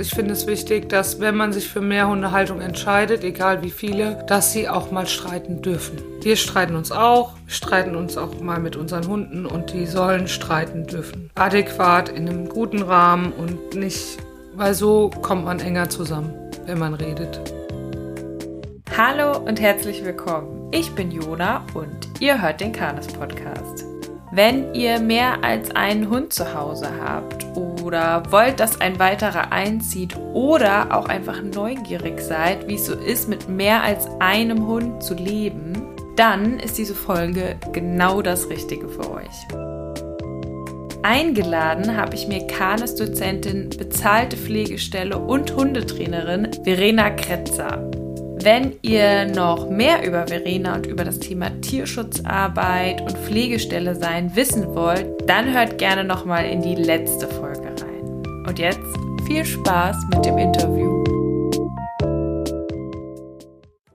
Ich finde es wichtig, dass wenn man sich für Mehrhundehaltung entscheidet, egal wie viele, dass sie auch mal streiten dürfen. Wir streiten uns auch, streiten uns auch mal mit unseren Hunden und die sollen streiten dürfen. Adäquat, in einem guten Rahmen und nicht, weil so kommt man enger zusammen, wenn man redet. Hallo und herzlich willkommen. Ich bin Jona und ihr hört den Kanes Podcast. Wenn ihr mehr als einen Hund zu Hause habt oder wollt, dass ein weiterer einzieht oder auch einfach neugierig seid, wie es so ist, mit mehr als einem Hund zu leben, dann ist diese Folge genau das Richtige für euch. Eingeladen habe ich mir Kanes-Dozentin, bezahlte Pflegestelle und Hundetrainerin Verena Kretzer. Wenn ihr noch mehr über Verena und über das Thema Tierschutzarbeit und Pflegestelle sein wissen wollt, dann hört gerne nochmal in die letzte Folge rein. Und jetzt viel Spaß mit dem Interview.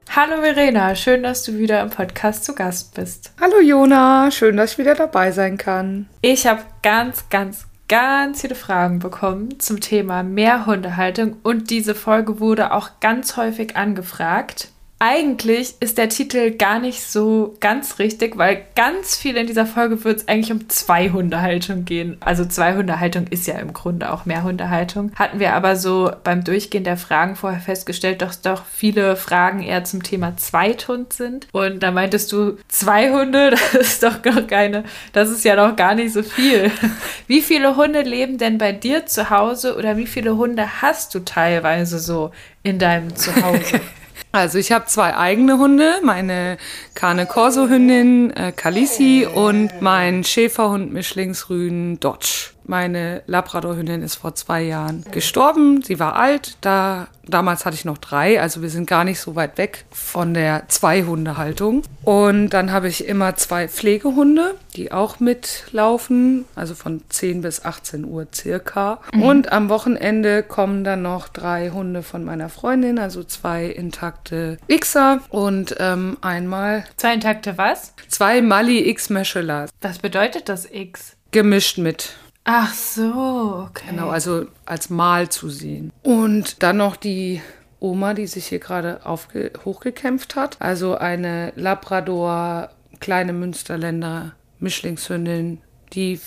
Hallo Verena, schön, dass du wieder im Podcast zu Gast bist. Hallo Jona, schön, dass ich wieder dabei sein kann. Ich habe ganz, ganz, ganz viele Fragen bekommen zum Thema Mehrhundehaltung und diese Folge wurde auch ganz häufig angefragt. Eigentlich ist der Titel gar nicht so ganz richtig, weil ganz viel in dieser Folge wird es eigentlich um Zwei-Hundehaltung gehen. Also Zwei-Hundehaltung ist ja im Grunde auch Mehrhundehaltung. Hatten wir aber so beim Durchgehen der Fragen vorher festgestellt, dass doch viele Fragen eher zum Thema Zweithund sind. Und da meintest du, zwei Hunde, das ist doch noch keine, das ist ja noch gar nicht so viel. Wie viele Hunde leben denn bei dir zu Hause oder wie viele Hunde hast du teilweise so in deinem Zuhause? Also ich habe zwei eigene Hunde, meine Cane Corso Hündin äh, Kalisi und mein Schäferhund Mischlingsrüden Dodge. Meine Labradorhündin ist vor zwei Jahren gestorben. Sie war alt. Da, damals hatte ich noch drei, also wir sind gar nicht so weit weg von der Zwei-Hunde-Haltung. Und dann habe ich immer zwei Pflegehunde, die auch mitlaufen, also von 10 bis 18 Uhr circa. Mhm. Und am Wochenende kommen dann noch drei Hunde von meiner Freundin, also zwei intakte Xer und ähm, einmal. Zwei intakte was? Zwei Mali X Meschelas. Was bedeutet das X? Gemischt mit. Ach so, okay. Genau, also als Mal zu sehen. Und dann noch die Oma, die sich hier gerade hochgekämpft hat. Also eine Labrador, kleine Münsterländer Mischlingshündin, die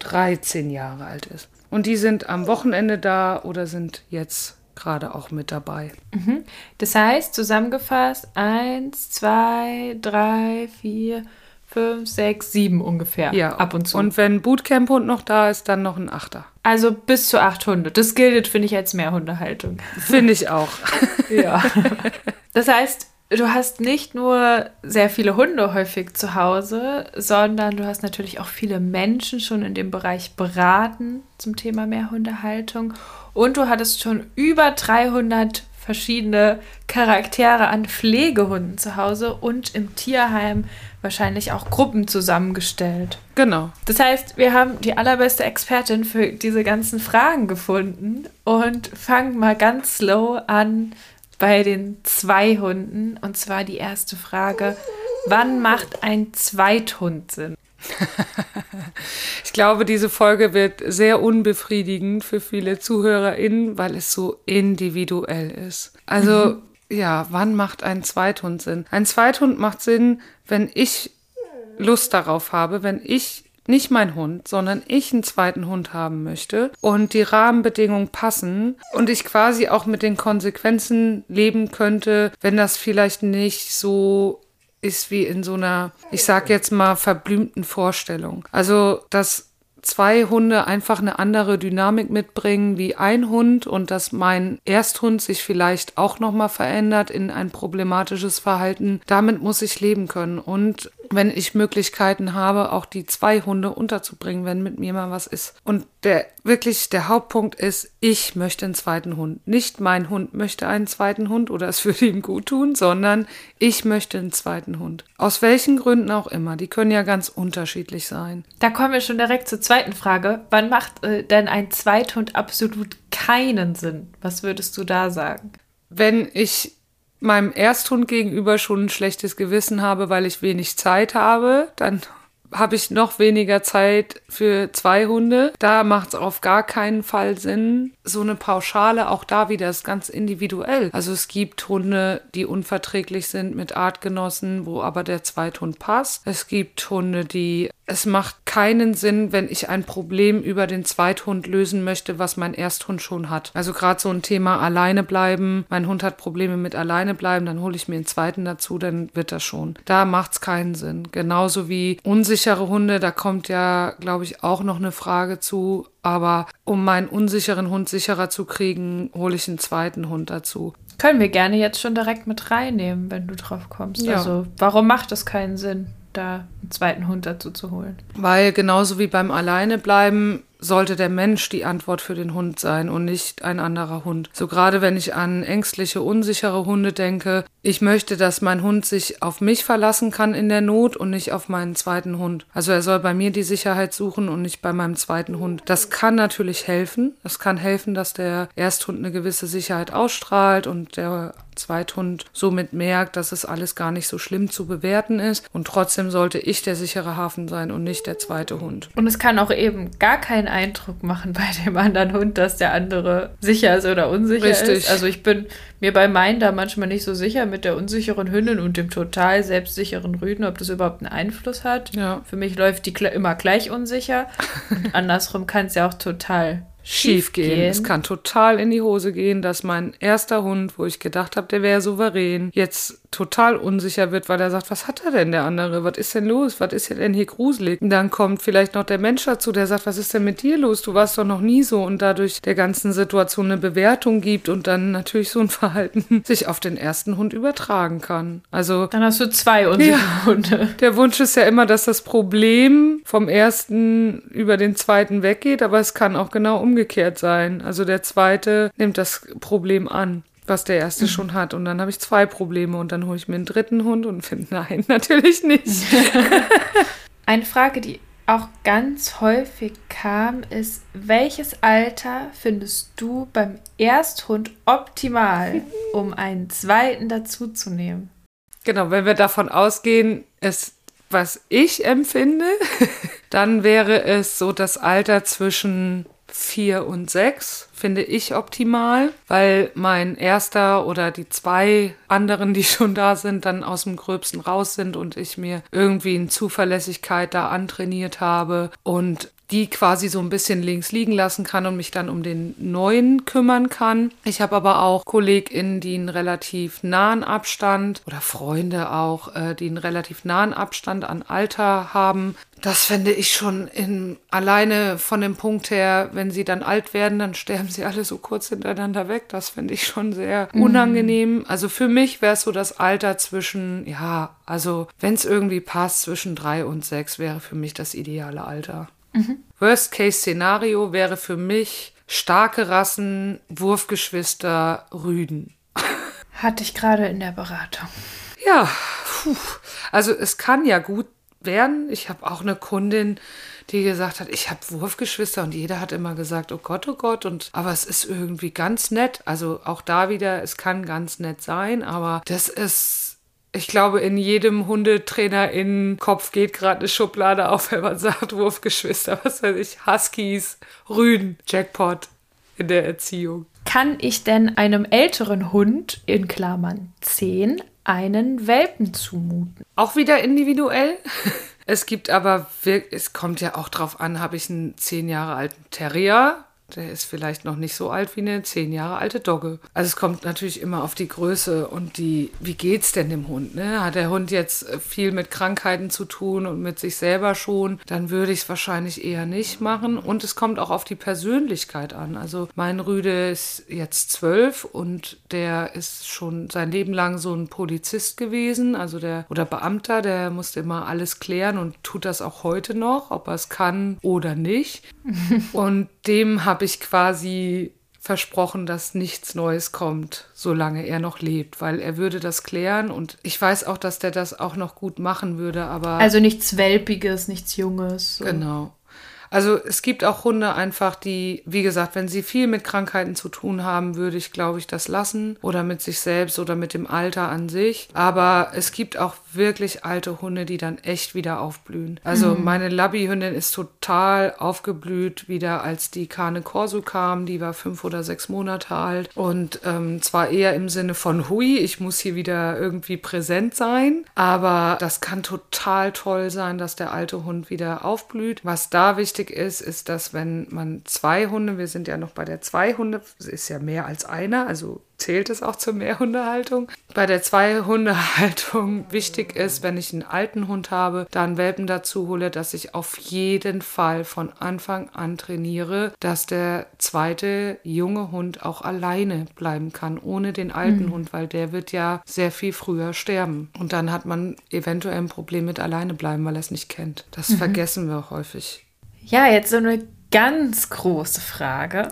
13 Jahre alt ist. Und die sind am Wochenende da oder sind jetzt gerade auch mit dabei. Mhm. Das heißt, zusammengefasst, eins, zwei, drei, vier, fünf, sechs, sieben ungefähr. Ja, ab und zu. Und wenn Bootcamp-Hund noch da ist, dann noch ein Achter. Also bis zu acht Hunde. Das gilt, finde ich, als Mehrhundehaltung. Finde ich auch. ja. Das heißt, du hast nicht nur sehr viele Hunde häufig zu Hause, sondern du hast natürlich auch viele Menschen schon in dem Bereich beraten zum Thema Mehrhundehaltung. Und du hattest schon über 300 verschiedene Charaktere an Pflegehunden zu Hause und im Tierheim wahrscheinlich auch Gruppen zusammengestellt. Genau. Das heißt, wir haben die allerbeste Expertin für diese ganzen Fragen gefunden und fangen mal ganz slow an bei den zwei Hunden. Und zwar die erste Frage: Wann macht ein Zweithund Sinn? ich glaube, diese Folge wird sehr unbefriedigend für viele ZuhörerInnen, weil es so individuell ist. Also, mhm. ja, wann macht ein Zweithund Sinn? Ein Zweithund macht Sinn, wenn ich Lust darauf habe, wenn ich nicht mein Hund, sondern ich einen zweiten Hund haben möchte und die Rahmenbedingungen passen und ich quasi auch mit den Konsequenzen leben könnte, wenn das vielleicht nicht so ist wie in so einer, ich sag jetzt mal, verblümten Vorstellung. Also, dass zwei Hunde einfach eine andere Dynamik mitbringen wie ein Hund und dass mein Ersthund sich vielleicht auch noch mal verändert in ein problematisches Verhalten. Damit muss ich leben können und wenn ich Möglichkeiten habe, auch die zwei Hunde unterzubringen, wenn mit mir mal was ist. Und der wirklich der Hauptpunkt ist, ich möchte einen zweiten Hund. Nicht mein Hund möchte einen zweiten Hund oder es würde ihm gut tun, sondern ich möchte einen zweiten Hund. Aus welchen Gründen auch immer. Die können ja ganz unterschiedlich sein. Da kommen wir schon direkt zur zweiten Frage. Wann macht äh, denn ein Zweithund absolut keinen Sinn? Was würdest du da sagen? Wenn ich meinem Ersthund gegenüber schon ein schlechtes Gewissen habe, weil ich wenig Zeit habe, dann habe ich noch weniger Zeit für zwei Hunde. Da macht es auf gar keinen Fall Sinn. So eine Pauschale, auch da wieder, ist ganz individuell. Also es gibt Hunde, die unverträglich sind mit Artgenossen, wo aber der Zweithund passt. Es gibt Hunde, die es macht keinen Sinn, wenn ich ein Problem über den Zweithund lösen möchte, was mein Ersthund schon hat. Also gerade so ein Thema alleine bleiben. Mein Hund hat Probleme mit alleine bleiben, dann hole ich mir einen zweiten dazu, dann wird das schon. Da macht es keinen Sinn. Genauso wie unsichere Hunde, da kommt ja, glaube ich, auch noch eine Frage zu. Aber um meinen unsicheren Hund sicherer zu kriegen, hole ich einen zweiten Hund dazu. Können wir gerne jetzt schon direkt mit reinnehmen, wenn du drauf kommst. Ja. Also, warum macht das keinen Sinn? Da einen zweiten Hund dazu zu holen. Weil genauso wie beim Alleinebleiben sollte der Mensch die Antwort für den Hund sein und nicht ein anderer Hund. So gerade wenn ich an ängstliche, unsichere Hunde denke, ich möchte, dass mein Hund sich auf mich verlassen kann in der Not und nicht auf meinen zweiten Hund. Also er soll bei mir die Sicherheit suchen und nicht bei meinem zweiten Hund. Das kann natürlich helfen. Es kann helfen, dass der Ersthund eine gewisse Sicherheit ausstrahlt und der Zweithund somit merkt, dass es alles gar nicht so schlimm zu bewerten ist. Und trotzdem sollte ich der sichere Hafen sein und nicht der zweite Hund. Und es kann auch eben gar keinen Eindruck machen bei dem anderen Hund, dass der andere sicher ist oder unsicher Richtig. ist. Also ich bin mir bei meinen da manchmal nicht so sicher mit der unsicheren Hündin und dem total selbstsicheren Rüden, ob das überhaupt einen Einfluss hat. Ja. Für mich läuft die immer gleich unsicher. Und andersrum kann es ja auch total schief gehen. gehen. Es kann total in die Hose gehen, dass mein erster Hund, wo ich gedacht habe, der wäre souverän, jetzt total unsicher wird, weil er sagt, was hat er denn der andere? Was ist denn los? Was ist denn hier gruselig? Und dann kommt vielleicht noch der Mensch dazu, der sagt, was ist denn mit dir los? Du warst doch noch nie so und dadurch der ganzen Situation eine Bewertung gibt und dann natürlich so ein Verhalten sich auf den ersten Hund übertragen kann. Also dann hast du zwei unsichere ja, Hunde. Der Wunsch ist ja immer, dass das Problem vom ersten über den zweiten weggeht, aber es kann auch genau umgehen umgekehrt sein. Also der zweite nimmt das Problem an was der erste mhm. schon hat. Und dann habe ich zwei Probleme und dann hole ich mir einen dritten Hund und finde, nein, natürlich nicht. Eine Frage, die auch ganz häufig kam, ist, welches Alter findest du beim Ersthund optimal, um einen zweiten dazuzunehmen? Genau, wenn wir davon ausgehen, es, was ich empfinde, dann wäre es so das Alter zwischen vier und sechs finde ich optimal, weil mein erster oder die zwei anderen, die schon da sind, dann aus dem Gröbsten raus sind und ich mir irgendwie in Zuverlässigkeit da antrainiert habe und die quasi so ein bisschen links liegen lassen kann und mich dann um den neuen kümmern kann. Ich habe aber auch KollegInnen, die einen relativ nahen Abstand oder Freunde auch, äh, die einen relativ nahen Abstand an Alter haben, das fände ich schon in, alleine von dem Punkt her, wenn sie dann alt werden, dann sterben sie alle so kurz hintereinander weg. Das finde ich schon sehr mhm. unangenehm. Also für mich wäre es so das Alter zwischen, ja, also wenn es irgendwie passt, zwischen drei und sechs wäre für mich das ideale Alter. Mhm. Worst-Case-Szenario wäre für mich starke Rassen, Wurfgeschwister, Rüden. Hatte ich gerade in der Beratung. Ja, puh. also es kann ja gut werden. Ich habe auch eine Kundin, die gesagt hat, ich habe Wurfgeschwister und jeder hat immer gesagt, oh Gott, oh Gott. Und aber es ist irgendwie ganz nett. Also auch da wieder, es kann ganz nett sein, aber das ist ich glaube, in jedem Hundetrainer in Kopf geht gerade eine Schublade auf, wenn man sagt, Wurfgeschwister, was weiß ich, Huskies, Rüden, Jackpot in der Erziehung. Kann ich denn einem älteren Hund, in Klammern 10, einen Welpen zumuten. Auch wieder individuell. Es gibt aber, es kommt ja auch drauf an, habe ich einen zehn Jahre alten Terrier der ist vielleicht noch nicht so alt wie eine zehn Jahre alte Dogge. Also es kommt natürlich immer auf die Größe und die, wie geht's denn dem Hund? Ne? Hat der Hund jetzt viel mit Krankheiten zu tun und mit sich selber schon, dann würde ich es wahrscheinlich eher nicht machen. Und es kommt auch auf die Persönlichkeit an. Also mein Rüde ist jetzt zwölf und der ist schon sein Leben lang so ein Polizist gewesen, also der oder Beamter, der musste immer alles klären und tut das auch heute noch, ob er es kann oder nicht. und dem habe ich quasi versprochen, dass nichts Neues kommt, solange er noch lebt, weil er würde das klären und ich weiß auch, dass der das auch noch gut machen würde, aber. Also nichts Welpiges, nichts Junges. So. Genau. Also es gibt auch Hunde einfach, die, wie gesagt, wenn sie viel mit Krankheiten zu tun haben, würde ich, glaube ich, das lassen. Oder mit sich selbst oder mit dem Alter an sich. Aber es gibt auch wirklich alte Hunde, die dann echt wieder aufblühen. Also mhm. meine Labby-Hündin ist total aufgeblüht wieder, als die Kane Corso kam. Die war fünf oder sechs Monate alt. Und ähm, zwar eher im Sinne von Hui, ich muss hier wieder irgendwie präsent sein. Aber das kann total toll sein, dass der alte Hund wieder aufblüht. Was da wichtig ist, ist, dass wenn man zwei Hunde, wir sind ja noch bei der zwei Hunde, ist ja mehr als einer, also zählt es auch zur Mehrhundehaltung. Bei der Zweihundehaltung wichtig ist, wenn ich einen alten Hund habe, da einen Welpen dazu hole, dass ich auf jeden Fall von Anfang an trainiere, dass der zweite junge Hund auch alleine bleiben kann, ohne den alten mhm. Hund, weil der wird ja sehr viel früher sterben. Und dann hat man eventuell ein Problem mit alleine bleiben, weil er es nicht kennt. Das mhm. vergessen wir häufig. Ja, jetzt so eine ganz große Frage.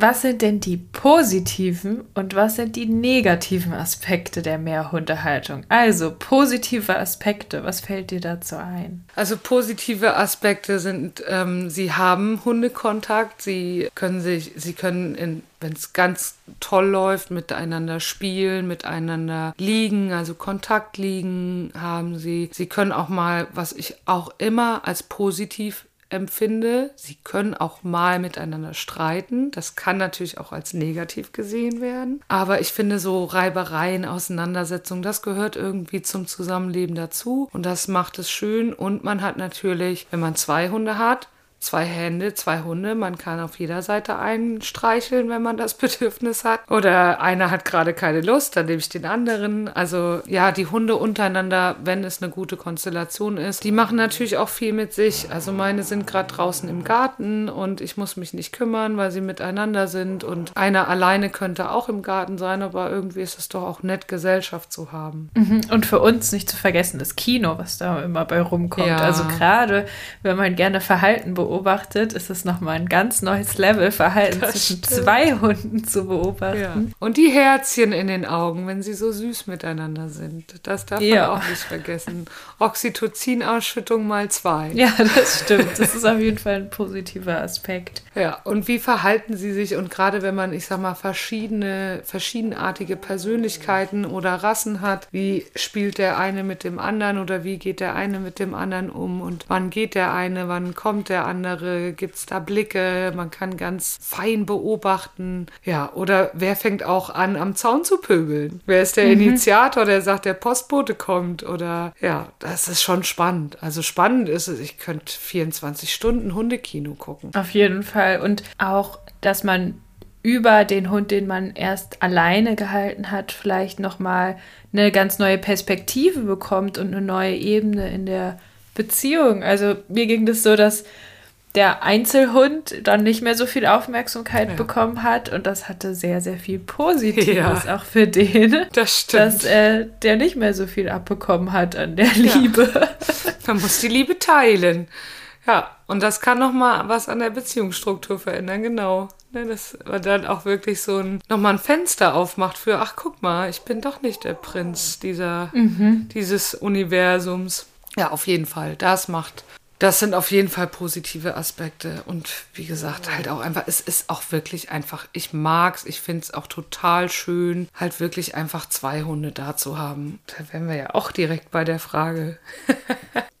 Was sind denn die positiven und was sind die negativen Aspekte der Mehrhundehaltung? Also positive Aspekte, was fällt dir dazu ein? Also positive Aspekte sind, ähm, sie haben Hundekontakt, sie können sich, sie können wenn es ganz toll läuft, miteinander spielen, miteinander liegen, also Kontakt liegen haben sie. Sie können auch mal, was ich auch immer als positiv empfinde. Sie können auch mal miteinander streiten. Das kann natürlich auch als negativ gesehen werden. Aber ich finde so Reibereien, Auseinandersetzungen, das gehört irgendwie zum Zusammenleben dazu. Und das macht es schön. Und man hat natürlich, wenn man zwei Hunde hat, zwei Hände, zwei Hunde. Man kann auf jeder Seite einen streicheln, wenn man das Bedürfnis hat. Oder einer hat gerade keine Lust, dann nehme ich den anderen. Also ja, die Hunde untereinander, wenn es eine gute Konstellation ist, die machen natürlich auch viel mit sich. Also meine sind gerade draußen im Garten und ich muss mich nicht kümmern, weil sie miteinander sind. Und einer alleine könnte auch im Garten sein, aber irgendwie ist es doch auch nett, Gesellschaft zu haben. Mhm. Und für uns nicht zu vergessen, das Kino, was da immer bei rumkommt. Ja. Also gerade, wenn man gerne Verhalten beobachtet, beobachtet, ist es nochmal ein ganz neues Level, Verhalten das zwischen stimmt. zwei Hunden zu beobachten. Ja. Und die Herzchen in den Augen, wenn sie so süß miteinander sind. Das darf ja. man auch nicht vergessen. Oxytocin-Ausschüttung mal zwei. Ja, das stimmt. Das ist auf jeden Fall ein positiver Aspekt. Ja, und wie verhalten sie sich? Und gerade wenn man, ich sag mal, verschiedene, verschiedenartige Persönlichkeiten oder Rassen hat, wie spielt der eine mit dem anderen oder wie geht der eine mit dem anderen um und wann geht der eine, wann kommt der andere? Andere? Gibt es da Blicke? Man kann ganz fein beobachten. Ja, oder wer fängt auch an, am Zaun zu pöbeln? Wer ist der mhm. Initiator, der sagt, der Postbote kommt? Oder ja, das ist schon spannend. Also spannend ist es, ich könnte 24 Stunden Hundekino gucken. Auf jeden Fall. Und auch, dass man über den Hund, den man erst alleine gehalten hat, vielleicht nochmal eine ganz neue Perspektive bekommt und eine neue Ebene in der Beziehung. Also mir ging das so, dass der Einzelhund dann nicht mehr so viel Aufmerksamkeit ja. bekommen hat. Und das hatte sehr, sehr viel Positives ja. auch für den. Das stimmt. Dass äh, der nicht mehr so viel abbekommen hat an der Liebe. Ja. Man muss die Liebe teilen. Ja, und das kann nochmal was an der Beziehungsstruktur verändern, genau. Ne, dass man dann auch wirklich so ein, nochmal ein Fenster aufmacht für, ach guck mal, ich bin doch nicht der Prinz dieser, mhm. dieses Universums. Ja, auf jeden Fall. Das macht das sind auf jeden Fall positive Aspekte. Und wie gesagt, halt auch einfach, es ist auch wirklich einfach, ich mag's, ich finde es auch total schön, halt wirklich einfach zwei Hunde da zu haben. Da wären wir ja auch direkt bei der Frage.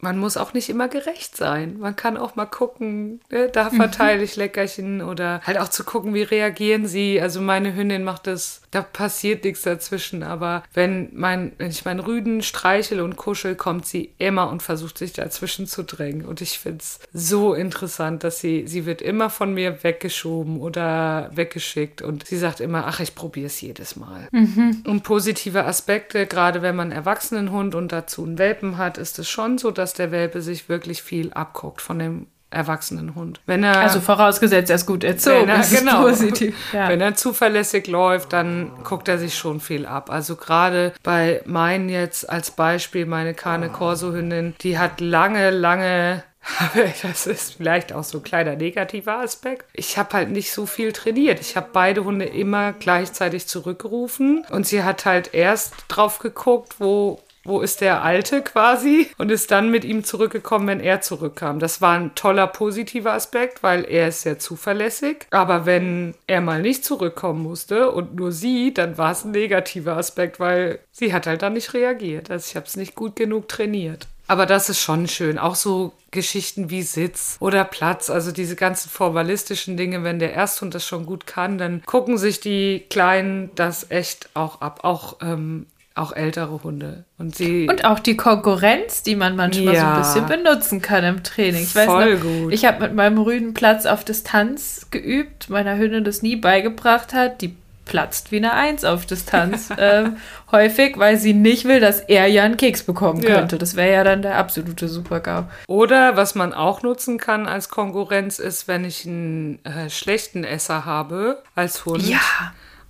Man muss auch nicht immer gerecht sein. Man kann auch mal gucken, ne, da mhm. verteile ich Leckerchen oder halt auch zu gucken, wie reagieren sie. Also meine Hündin macht das, da passiert nichts dazwischen, aber wenn mein, wenn ich meinen Rüden streichel und kuschel, kommt sie immer und versucht sich dazwischen zu drängen. Und ich finde es so interessant, dass sie, sie wird immer von mir weggeschoben oder weggeschickt. Und sie sagt immer, ach, ich probiere es jedes Mal. Mhm. Und positive Aspekte, gerade wenn man einen Erwachsenenhund und dazu einen Welpen hat, ist es schon so, dass der Welpe sich wirklich viel abguckt von dem erwachsenen Hund. Wenn er, also vorausgesetzt, er ist gut erzogen. Wenn er, genau, positiv. Ja. Wenn er zuverlässig läuft, dann guckt er sich schon viel ab. Also gerade bei meinen jetzt als Beispiel, meine Cane Corso Hündin, die hat lange, lange das ist vielleicht auch so ein kleiner negativer Aspekt. Ich habe halt nicht so viel trainiert. Ich habe beide Hunde immer gleichzeitig zurückgerufen und sie hat halt erst drauf geguckt, wo wo ist der Alte quasi und ist dann mit ihm zurückgekommen, wenn er zurückkam. Das war ein toller positiver Aspekt, weil er ist sehr zuverlässig. Aber wenn er mal nicht zurückkommen musste und nur sie, dann war es ein negativer Aspekt, weil sie hat halt dann nicht reagiert. Also ich habe es nicht gut genug trainiert. Aber das ist schon schön. Auch so Geschichten wie Sitz oder Platz, also diese ganzen formalistischen Dinge, wenn der Ersthund das schon gut kann, dann gucken sich die Kleinen das echt auch ab. Auch ähm, auch ältere Hunde. Und, sie und auch die Konkurrenz, die man manchmal ja, so ein bisschen benutzen kann im Training. Ich weiß voll noch, gut. ich habe mit meinem Rüden Platz auf Distanz geübt, meiner Hündin das nie beigebracht hat. Die platzt wie eine Eins auf Distanz. ähm, häufig, weil sie nicht will, dass er ja einen Keks bekommen könnte. Ja. Das wäre ja dann der absolute Supergau. Oder was man auch nutzen kann als Konkurrenz ist, wenn ich einen äh, schlechten Esser habe als Hund. Ja.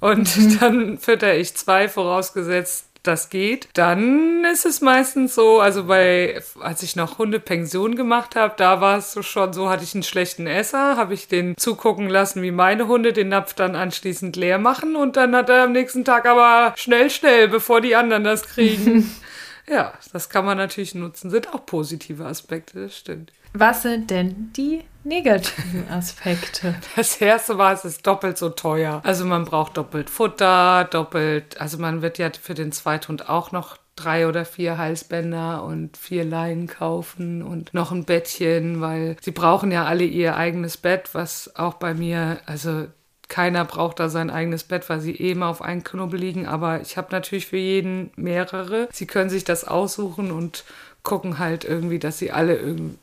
Und dann fütter ich zwei, vorausgesetzt, das geht, dann ist es meistens so, also bei, als ich noch Hundepension gemacht habe, da war es so schon so, hatte ich einen schlechten Esser, habe ich den zugucken lassen, wie meine Hunde den Napf dann anschließend leer machen und dann hat er am nächsten Tag aber schnell, schnell, bevor die anderen das kriegen. ja, das kann man natürlich nutzen, sind auch positive Aspekte, das stimmt. Was sind denn die negativen Aspekte? Das erste war, es ist doppelt so teuer. Also man braucht doppelt Futter, doppelt, also man wird ja für den Zweithund auch noch drei oder vier Halsbänder und vier Leinen kaufen und noch ein Bettchen, weil sie brauchen ja alle ihr eigenes Bett, was auch bei mir, also keiner braucht da sein eigenes Bett, weil sie eben auf einen Knubbel liegen, aber ich habe natürlich für jeden mehrere. Sie können sich das aussuchen und gucken halt irgendwie, dass sie alle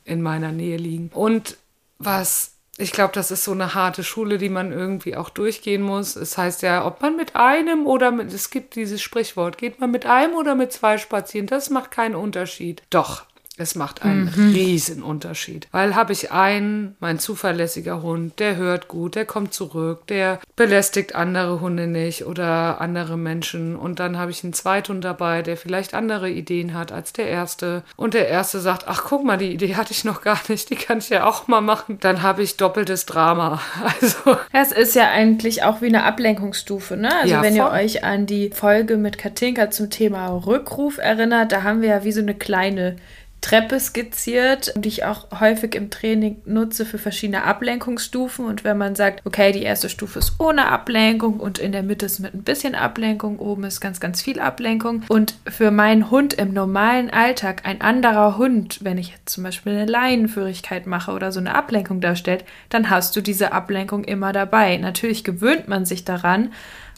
in meiner Nähe liegen. Und was ich glaube, das ist so eine harte Schule, die man irgendwie auch durchgehen muss. Es heißt ja, ob man mit einem oder mit, es gibt dieses Sprichwort, geht man mit einem oder mit zwei spazieren, das macht keinen Unterschied. Doch, es macht einen mhm. riesen Unterschied. Weil habe ich einen, mein zuverlässiger Hund, der hört gut, der kommt zurück, der belästigt andere Hunde nicht oder andere Menschen. Und dann habe ich einen Zweithund dabei, der vielleicht andere Ideen hat als der erste. Und der erste sagt, ach guck mal, die Idee hatte ich noch gar nicht, die kann ich ja auch mal machen. Dann habe ich doppeltes Drama. Also. Es ist ja eigentlich auch wie eine Ablenkungsstufe, ne? Also ja, wenn ihr euch an die Folge mit Katinka zum Thema Rückruf erinnert, da haben wir ja wie so eine kleine Treppe skizziert, die ich auch häufig im Training nutze für verschiedene Ablenkungsstufen. Und wenn man sagt, okay, die erste Stufe ist ohne Ablenkung und in der Mitte ist mit ein bisschen Ablenkung, oben ist ganz, ganz viel Ablenkung. Und für meinen Hund im normalen Alltag ein anderer Hund, wenn ich jetzt zum Beispiel eine Leinenführigkeit mache oder so eine Ablenkung darstellt, dann hast du diese Ablenkung immer dabei. Natürlich gewöhnt man sich daran,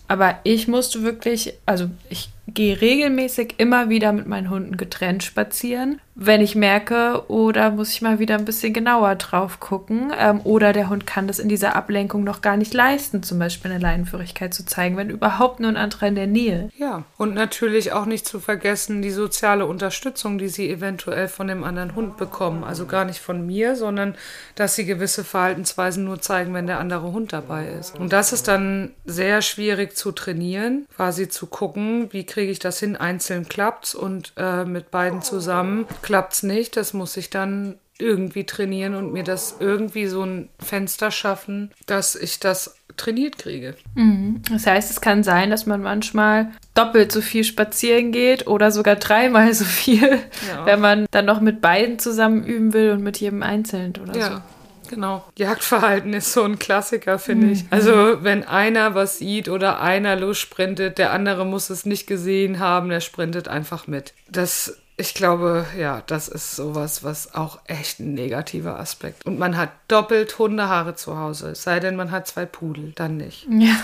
aber ich musste wirklich, also ich gehe regelmäßig immer wieder mit meinen Hunden getrennt spazieren, wenn ich merke, oder muss ich mal wieder ein bisschen genauer drauf gucken. Ähm, oder der Hund kann das in dieser Ablenkung noch gar nicht leisten, zum Beispiel eine Leinenführigkeit zu zeigen, wenn überhaupt nur ein anderer in der Nähe. Ja, und natürlich auch nicht zu vergessen die soziale Unterstützung, die sie eventuell von dem anderen Hund bekommen. Also gar nicht von mir, sondern dass sie gewisse Verhaltensweisen nur zeigen, wenn der andere Hund dabei ist. Und das ist dann sehr schwierig zu trainieren, quasi zu gucken, wie kriege ich das hin, einzeln klappt's und äh, mit beiden zusammen klappt's nicht. Das muss ich dann irgendwie trainieren und mir das irgendwie so ein Fenster schaffen, dass ich das trainiert kriege. Mhm. Das heißt, es kann sein, dass man manchmal doppelt so viel spazieren geht oder sogar dreimal so viel, ja. wenn man dann noch mit beiden zusammen üben will und mit jedem einzeln oder ja. so. Genau. Jagdverhalten ist so ein Klassiker, finde mhm. ich. Also, wenn einer was sieht oder einer lossprintet, der andere muss es nicht gesehen haben, der sprintet einfach mit. Das, ich glaube, ja, das ist sowas, was auch echt ein negativer Aspekt. Und man hat doppelt Hundehaare zu Hause, es sei denn, man hat zwei Pudel, dann nicht. Ja.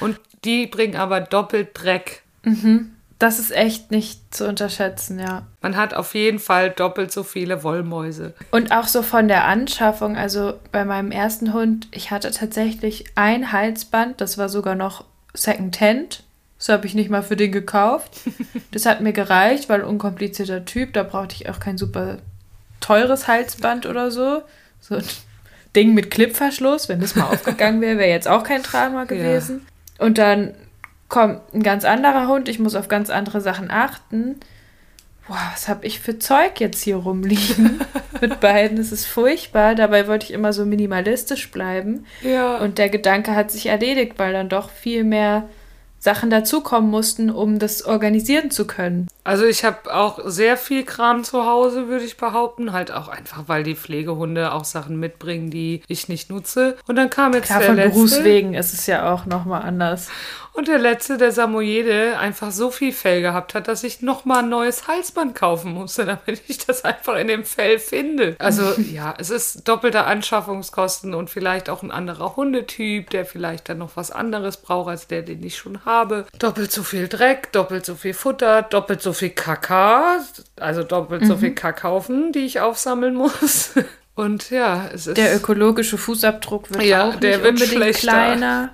Und die bringen aber doppelt Dreck. Mhm. Das ist echt nicht zu unterschätzen, ja. Man hat auf jeden Fall doppelt so viele Wollmäuse. Und auch so von der Anschaffung, also bei meinem ersten Hund, ich hatte tatsächlich ein Halsband, das war sogar noch Secondhand. Das habe ich nicht mal für den gekauft. Das hat mir gereicht, weil unkomplizierter Typ, da brauchte ich auch kein super teures Halsband oder so. So ein Ding mit Clipverschluss, wenn das mal aufgegangen wäre, wäre jetzt auch kein Drama gewesen. Ja. Und dann kommt ein ganz anderer Hund, ich muss auf ganz andere Sachen achten. Boah, was habe ich für Zeug jetzt hier rumliegen mit beiden? Das ist furchtbar. Dabei wollte ich immer so minimalistisch bleiben. Ja. Und der Gedanke hat sich erledigt, weil dann doch viel mehr Sachen dazukommen mussten, um das organisieren zu können. Also ich habe auch sehr viel Kram zu Hause, würde ich behaupten. Halt auch einfach, weil die Pflegehunde auch Sachen mitbringen, die ich nicht nutze. Und dann kam jetzt Klar, der von letzte. Berufswegen ist es ja auch nochmal anders. Und der letzte, der Samoyede, einfach so viel Fell gehabt hat, dass ich nochmal ein neues Halsband kaufen musste, damit ich das einfach in dem Fell finde. Also ja, es ist doppelte Anschaffungskosten und vielleicht auch ein anderer Hundetyp, der vielleicht dann noch was anderes braucht als der, den ich schon habe. Doppelt so viel Dreck, doppelt so viel Futter, doppelt so viel Kaka, also doppelt so viel Kackhaufen, die ich aufsammeln muss. Und ja, es ist. Der ökologische Fußabdruck wird Ja, auch der nicht unbedingt schlechter. kleiner.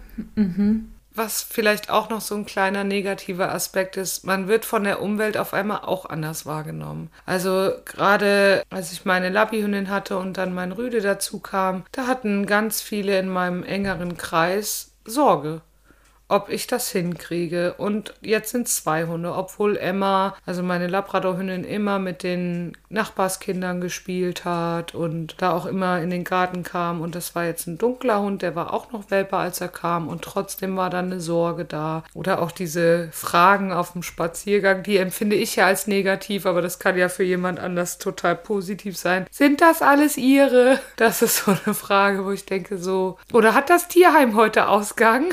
Was vielleicht auch noch so ein kleiner negativer Aspekt ist, man wird von der Umwelt auf einmal auch anders wahrgenommen. Also gerade als ich meine Lappihündin hatte und dann mein Rüde dazu kam, da hatten ganz viele in meinem engeren Kreis Sorge, ob ich das hinkriege. Und jetzt sind zwei Hunde, obwohl Emma, also meine Labradorhündin, immer mit den Nachbarskindern gespielt hat und da auch immer in den Garten kam. Und das war jetzt ein dunkler Hund, der war auch noch Welpe, als er kam. Und trotzdem war dann eine Sorge da. Oder auch diese Fragen auf dem Spaziergang, die empfinde ich ja als negativ, aber das kann ja für jemand anders total positiv sein. Sind das alles ihre? Das ist so eine Frage, wo ich denke so, oder hat das Tierheim heute Ausgang?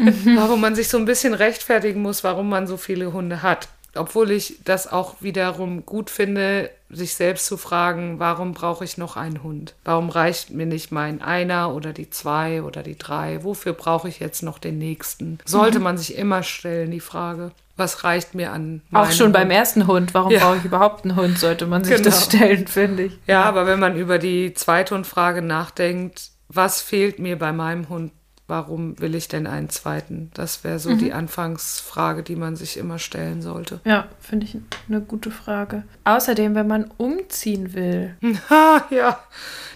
warum man sich so ein bisschen rechtfertigen muss, warum man so viele Hunde hat. Obwohl ich das auch wiederum gut finde, sich selbst zu fragen, warum brauche ich noch einen Hund? Warum reicht mir nicht mein einer oder die zwei oder die drei? Wofür brauche ich jetzt noch den nächsten? Sollte man sich immer stellen, die Frage. Was reicht mir an? Auch schon Hund? beim ersten Hund. Warum Ja. brauche ich überhaupt einen Hund? Sollte man sich Genau. das stellen, finde ich. Ja, aber wenn man über die Zweithundfrage nachdenkt, was fehlt mir bei meinem Hund? Warum will ich denn einen zweiten? Das wäre so die Anfangsfrage, die man sich immer stellen sollte. Ja, finde ich eine gute Frage. Außerdem, wenn man umziehen will, ja,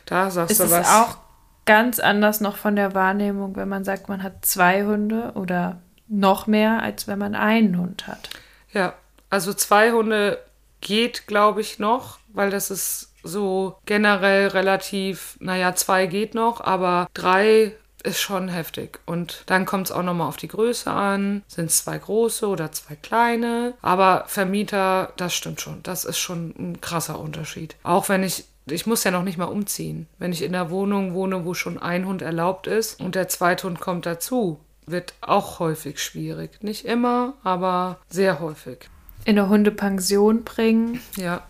da sagst ist du es was. auch ganz anders noch von der Wahrnehmung, wenn man sagt, man hat zwei Hunde oder noch mehr, als wenn man einen Hund hat. Ja, also zwei Hunde geht, glaube ich, noch, weil das ist so generell relativ, naja, zwei geht noch, aber drei ist schon heftig. Und dann kommt es auch nochmal auf die Größe an. Sind es zwei große oder zwei kleine? Aber Vermieter, das stimmt schon. Das ist schon ein krasser Unterschied. Auch wenn ich ich muss ja noch nicht mal umziehen. Wenn ich in einer Wohnung wohne, wo schon ein Hund erlaubt ist und der zweite Hund kommt dazu, wird auch häufig schwierig. Nicht immer, aber sehr häufig. In eine Hundepension bringen. Ja,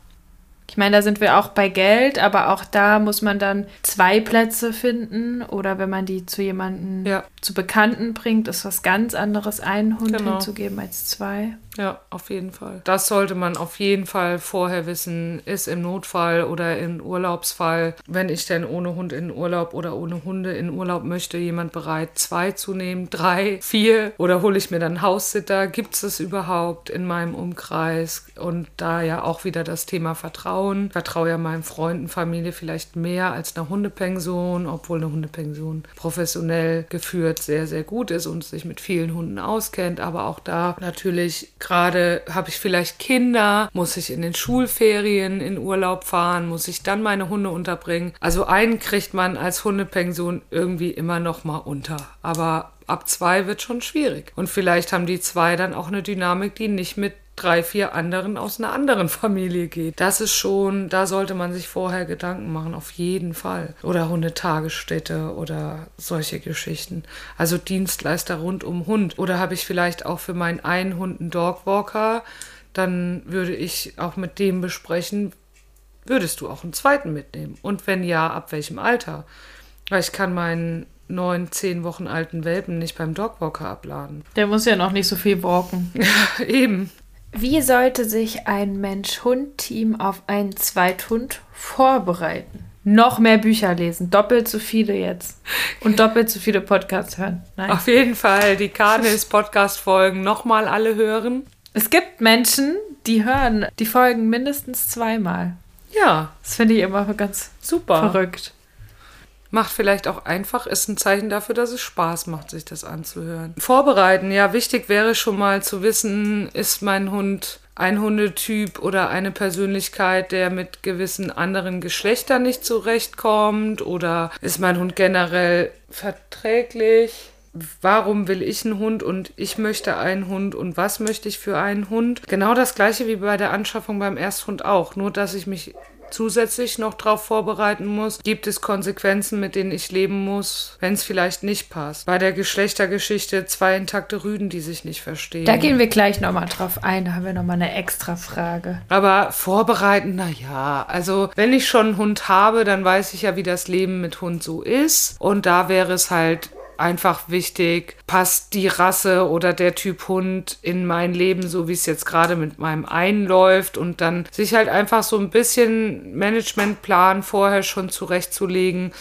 Ich meine, da sind wir auch bei Geld, aber auch da muss man dann zwei Plätze finden oder wenn man die zu jemandem, Ja. zu Bekannten bringt, ist was ganz anderes, einen Hund Genau. hinzugeben als zwei. Ja, auf jeden Fall. Das sollte man auf jeden Fall vorher wissen. Ist im Notfall oder im Urlaubsfall, wenn ich denn ohne Hund in Urlaub oder ohne Hunde in Urlaub möchte, jemand bereit, zwei zu nehmen, drei, vier oder hole ich mir dann Haussitter? Gibt es das überhaupt in meinem Umkreis? Und da ja auch wieder das Thema Vertrauen. Ich vertraue ja meinen Freunden, Familie vielleicht mehr als einer Hundepension, obwohl eine Hundepension professionell geführt sehr, sehr gut ist und sich mit vielen Hunden auskennt. Aber auch da natürlich, gerade habe ich vielleicht Kinder, muss ich in den Schulferien in Urlaub fahren, muss ich dann meine Hunde unterbringen. Also einen kriegt man als Hundepension irgendwie immer noch mal unter. Aber ab zwei wird schon schwierig. Und vielleicht haben die zwei dann auch eine Dynamik, die nicht mit drei, vier anderen aus einer anderen Familie geht. Das ist schon, da sollte man sich vorher Gedanken machen, auf jeden Fall. Oder Hundetagesstätte oder solche Geschichten. Also Dienstleister rund um Hund. Oder habe ich vielleicht auch für meinen einen Hund einen Dogwalker, dann würde ich auch mit dem besprechen, würdest du auch einen zweiten mitnehmen? Und wenn ja, ab welchem Alter? Weil ich kann meinen neun, zehn Wochen alten Welpen nicht beim Dogwalker abladen. Der muss ja noch nicht so viel walken. Eben. Wie sollte sich ein Mensch-Hund-Team auf einen Zweithund vorbereiten? Noch mehr Bücher lesen, doppelt so viele jetzt. Und doppelt so viele Podcasts hören. Nein. Auf jeden Fall die Karnes-Podcast-Folgen nochmal alle hören. Es gibt Menschen, die hören die Folgen mindestens zweimal. Ja, Das finde ich immer ganz super. verrückt. Macht vielleicht auch einfach, ist ein Zeichen dafür, dass es Spaß macht, sich das anzuhören. Vorbereiten, ja, wichtig wäre schon mal zu wissen, ist mein Hund ein Hundetyp oder eine Persönlichkeit, der mit gewissen anderen Geschlechtern nicht zurechtkommt oder ist mein Hund generell verträglich? warum will ich einen Hund und ich möchte einen Hund und was möchte ich für einen Hund. Genau das gleiche wie bei der Anschaffung beim Ersthund auch, nur dass ich mich zusätzlich noch darauf vorbereiten muss, gibt es Konsequenzen, mit denen ich leben muss, wenn es vielleicht nicht passt. Bei der Geschlechtergeschichte zwei intakte Rüden, die sich nicht verstehen. Da gehen wir gleich nochmal drauf ein, da haben wir nochmal eine extra Frage. Aber vorbereiten, na ja, also wenn ich schon einen Hund habe, dann weiß ich ja, wie das Leben mit Hund so ist. Und da wäre es halt einfach wichtig, passt die Rasse oder der Typ Hund in mein Leben, so wie es jetzt gerade mit meinem einen läuft und dann sich halt einfach so ein bisschen Managementplan vorher schon zurechtzulegen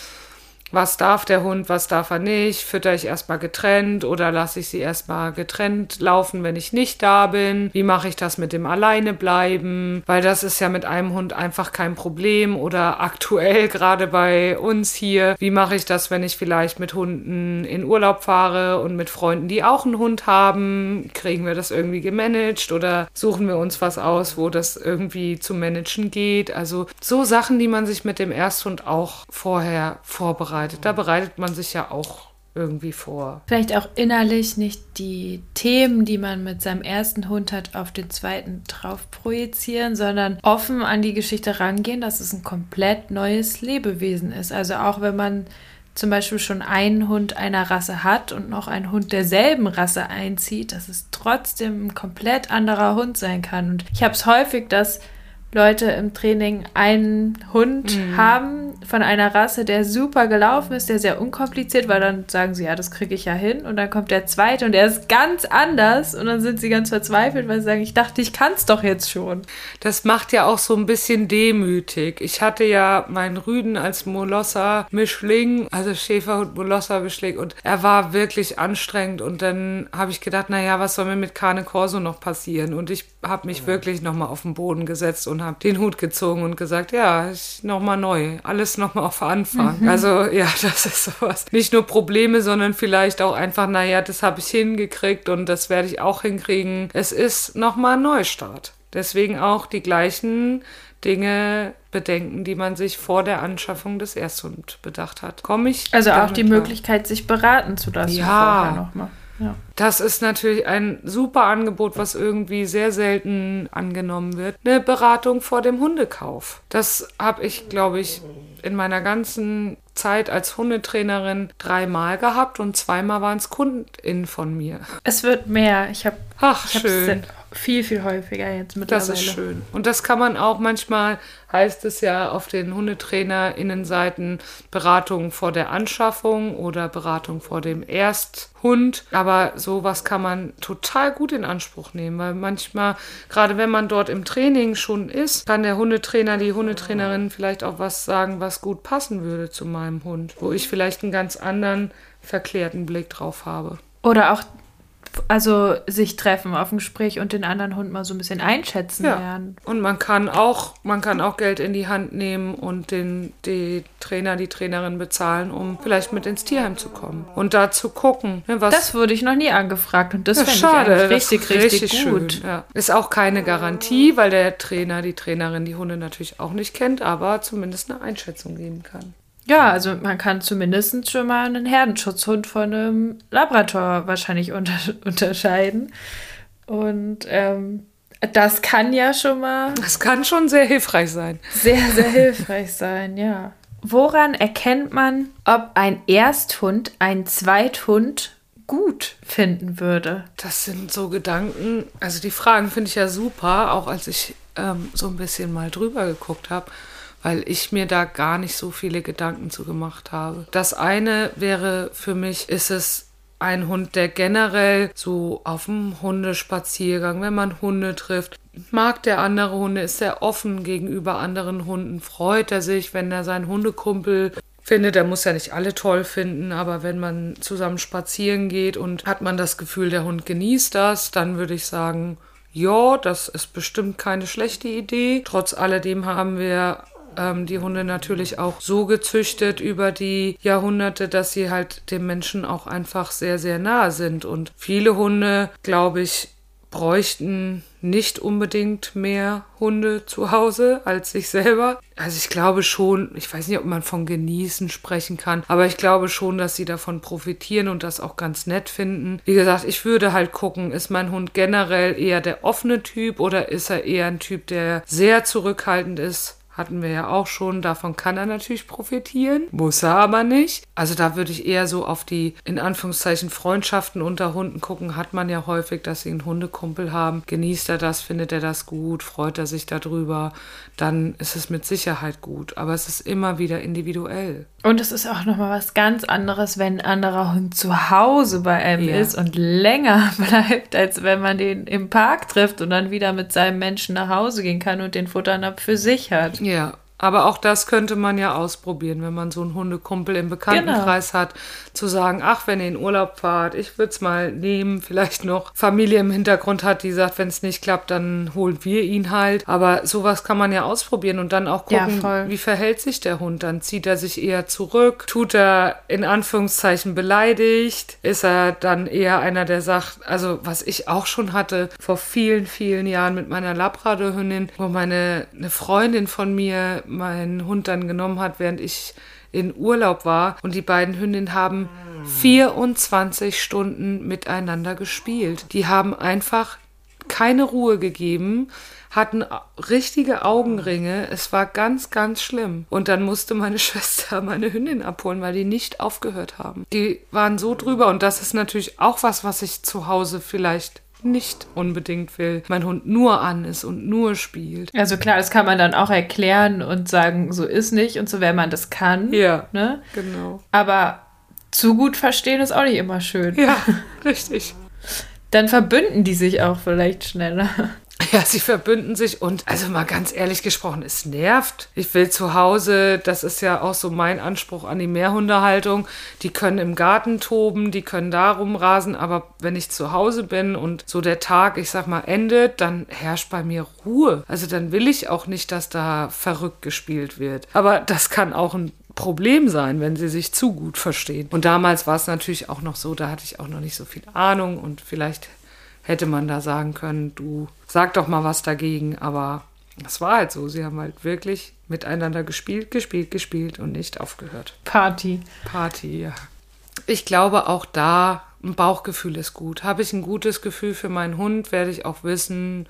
was darf der Hund, was darf er nicht, fütter ich erstmal getrennt oder lasse ich sie erstmal getrennt laufen, wenn ich nicht da bin, wie mache ich das mit dem alleine bleiben, weil das ist ja mit einem Hund einfach kein Problem oder aktuell gerade bei uns hier, wie mache ich das, wenn ich vielleicht mit Hunden in Urlaub fahre und mit Freunden, die auch einen Hund haben, kriegen wir das irgendwie gemanagt oder suchen wir uns was aus, wo das irgendwie zu managen geht, also so Sachen, die man sich mit dem Ersthund auch vorher vorbereitet vorbereitet. Da bereitet man sich ja auch irgendwie vor. Vielleicht auch innerlich nicht die Themen, die man mit seinem ersten Hund hat, auf den zweiten drauf projizieren, sondern offen an die Geschichte rangehen, dass es ein komplett neues Lebewesen ist. Also auch wenn man zum Beispiel schon einen Hund einer Rasse hat und noch einen Hund derselben Rasse einzieht, dass es trotzdem ein komplett anderer Hund sein kann. Und ich habe es häufig, dass Leute im Training einen Hund mhm. haben von einer Rasse, der super gelaufen ist, der sehr unkompliziert war, dann sagen sie, ja, das kriege ich ja hin. Und dann kommt der zweite und der ist ganz anders. Und dann sind sie ganz verzweifelt, weil sie sagen, ich dachte, ich kann es doch jetzt schon. Das macht ja auch so ein bisschen demütig. Ich hatte ja meinen Rüden als Molosser-Mischling, also Schäferhund Molosser-Mischling. Und er war wirklich anstrengend. Und dann habe ich gedacht, naja, was soll mir mit Cane Corso noch passieren? Und ich habe mich ja. wirklich nochmal auf den Boden gesetzt und habe den Hut gezogen und gesagt, ja, nochmal neu, alles nochmal auf Anfang. Mhm. Also ja, das ist sowas. Nicht nur Probleme, sondern vielleicht auch einfach, naja, das habe ich hingekriegt und das werde ich auch hinkriegen. Es ist nochmal ein Neustart. Deswegen auch die gleichen Dinge bedenken, die man sich vor der Anschaffung des Ersthund bedacht hat. Komme ich? Also auch die klar? Möglichkeit, sich beraten zu lassen ja. vorher nochmal. Ja. Das ist natürlich ein super Angebot, was irgendwie sehr selten angenommen wird. Eine Beratung vor dem Hundekauf. Das habe ich, glaube ich, in meiner ganzen Zeit als Hundetrainerin dreimal gehabt und zweimal waren es KundInnen von mir. Es wird mehr. Ich habe Ach, schön viel, viel häufiger jetzt mittlerweile. Das ist schön. Und das kann man auch manchmal, heißt es ja auf den HundetrainerInnenseiten, Beratung vor der Anschaffung oder Beratung vor dem Ersthund. Aber sowas kann man total gut in Anspruch nehmen, weil manchmal, gerade wenn man dort im Training schon ist, kann der Hundetrainer, die Hundetrainerin vielleicht auch was sagen, was gut passen würde zu meinem Hund, wo ich vielleicht einen ganz anderen verklärten Blick drauf habe. Oder auch also sich treffen auf ein Gespräch und den anderen Hund mal so ein bisschen einschätzen ja. lernen. Und man kann auch, man kann auch Geld in die Hand nehmen und den die Trainer, die Trainerin bezahlen, um vielleicht mit ins Tierheim zu kommen und da zu gucken. Ne, was das wurde ich noch nie angefragt und das ja, finde ich richtig, richtig, richtig gut. Schön, ja. Ist auch keine Garantie, weil der Trainer, die Trainerin die Hunde natürlich auch nicht kennt, aber zumindest eine Einschätzung geben kann. Ja, also man kann zumindest schon mal einen Herdenschutzhund von einem Labrator wahrscheinlich unter unterscheiden. Und ähm, das kann ja schon mal. Das kann schon sehr hilfreich sein. Sehr, sehr hilfreich sein, ja. Woran erkennt man, ob ein Ersthund einen Zweithund gut finden würde? Das sind so Gedanken. Also die Fragen finde ich ja super, auch als ich ähm, so ein bisschen mal drüber geguckt habe weil ich mir da gar nicht so viele Gedanken zu gemacht habe. Das eine wäre für mich, ist es ein Hund, der generell so auf dem Hundespaziergang, wenn man Hunde trifft, mag der andere Hunde, ist er offen gegenüber anderen Hunden, freut er sich, wenn er seinen Hundekumpel findet. Er muss ja nicht alle toll finden, aber wenn man zusammen spazieren geht und hat man das Gefühl, der Hund genießt das, dann würde ich sagen, ja, das ist bestimmt keine schlechte Idee. Trotz alledem haben wir ähm, die Hunde natürlich auch so gezüchtet über die Jahrhunderte, dass sie halt dem Menschen auch einfach sehr, sehr nahe sind. Und viele Hunde, glaube ich, bräuchten nicht unbedingt mehr Hunde zu Hause als sich selber. Also ich glaube schon, ich weiß nicht, ob man von genießen sprechen kann, aber ich glaube schon, dass sie davon profitieren und das auch ganz nett finden. Wie gesagt, ich würde halt gucken, ist mein Hund generell eher der offene Typ oder ist er eher ein Typ, der sehr zurückhaltend ist? Hatten wir ja auch schon. Davon kann er natürlich profitieren, muss er aber nicht. Also da würde ich eher so auf die, in Anführungszeichen, Freundschaften unter Hunden gucken. Hat man ja häufig, dass sie einen Hundekumpel haben. Genießt er das, findet er das gut, freut er sich darüber, dann ist es mit Sicherheit gut. Aber es ist immer wieder individuell. Und es ist auch nochmal was ganz anderes, wenn ein anderer Hund zu Hause bei einem ja. ist und länger bleibt, als wenn man den im Park trifft und dann wieder mit seinem Menschen nach Hause gehen kann und den Futternapf für sich hat. Ja, aber auch das könnte man ja ausprobieren, wenn man so einen Hundekumpel im Bekanntenkreis genau. hat, zu sagen, ach, wenn ihr in Urlaub fahrt, ich würde es mal nehmen, vielleicht noch Familie im Hintergrund hat, die sagt, wenn es nicht klappt, dann holen wir ihn halt. Aber sowas kann man ja ausprobieren und dann auch gucken, ja, wie verhält sich der Hund. Dann zieht er sich eher zurück, tut er in Anführungszeichen beleidigt, ist er dann eher einer, der sagt, also was ich auch schon hatte vor vielen, vielen Jahren mit meiner Labradorhündin, wo meine eine Freundin von mir meinen Hund dann genommen hat, während ich in Urlaub war. Und die beiden Hündinnen haben 24 Stunden miteinander gespielt. Die haben einfach keine Ruhe gegeben, hatten richtige Augenringe. Es war ganz, ganz schlimm. Und dann musste meine Schwester meine Hündin abholen, weil die nicht aufgehört haben. Die waren so drüber. Und das ist natürlich auch was, was ich zu Hause vielleicht nicht unbedingt will, mein Hund nur an ist und nur spielt. Also klar, das kann man dann auch erklären und sagen, so ist nicht und so, wenn man das kann. Ja, ne? genau. Aber zu gut verstehen ist auch nicht immer schön. Ja, richtig. Dann verbünden die sich auch vielleicht schneller. Ja, sie verbünden sich und also mal ganz ehrlich gesprochen, es nervt. Ich will zu Hause, das ist ja auch so mein Anspruch an die Mehrhundehaltung, die können im Garten toben, die können da rumrasen, aber wenn ich zu Hause bin und so der Tag, ich sag mal, endet, dann herrscht bei mir Ruhe. Also dann will ich auch nicht, dass da verrückt gespielt wird. Aber das kann auch ein Problem sein, wenn sie sich zu gut verstehen. Und damals war es natürlich auch noch so, da hatte ich auch noch nicht so viel Ahnung und vielleicht hätte man da sagen können, du sag doch mal was dagegen, aber das war halt so. Sie haben halt wirklich miteinander gespielt, gespielt, gespielt und nicht aufgehört. Party. Party, ja. Ich glaube auch da, ein Bauchgefühl ist gut. Habe ich ein gutes Gefühl für meinen Hund, werde ich auch wissen,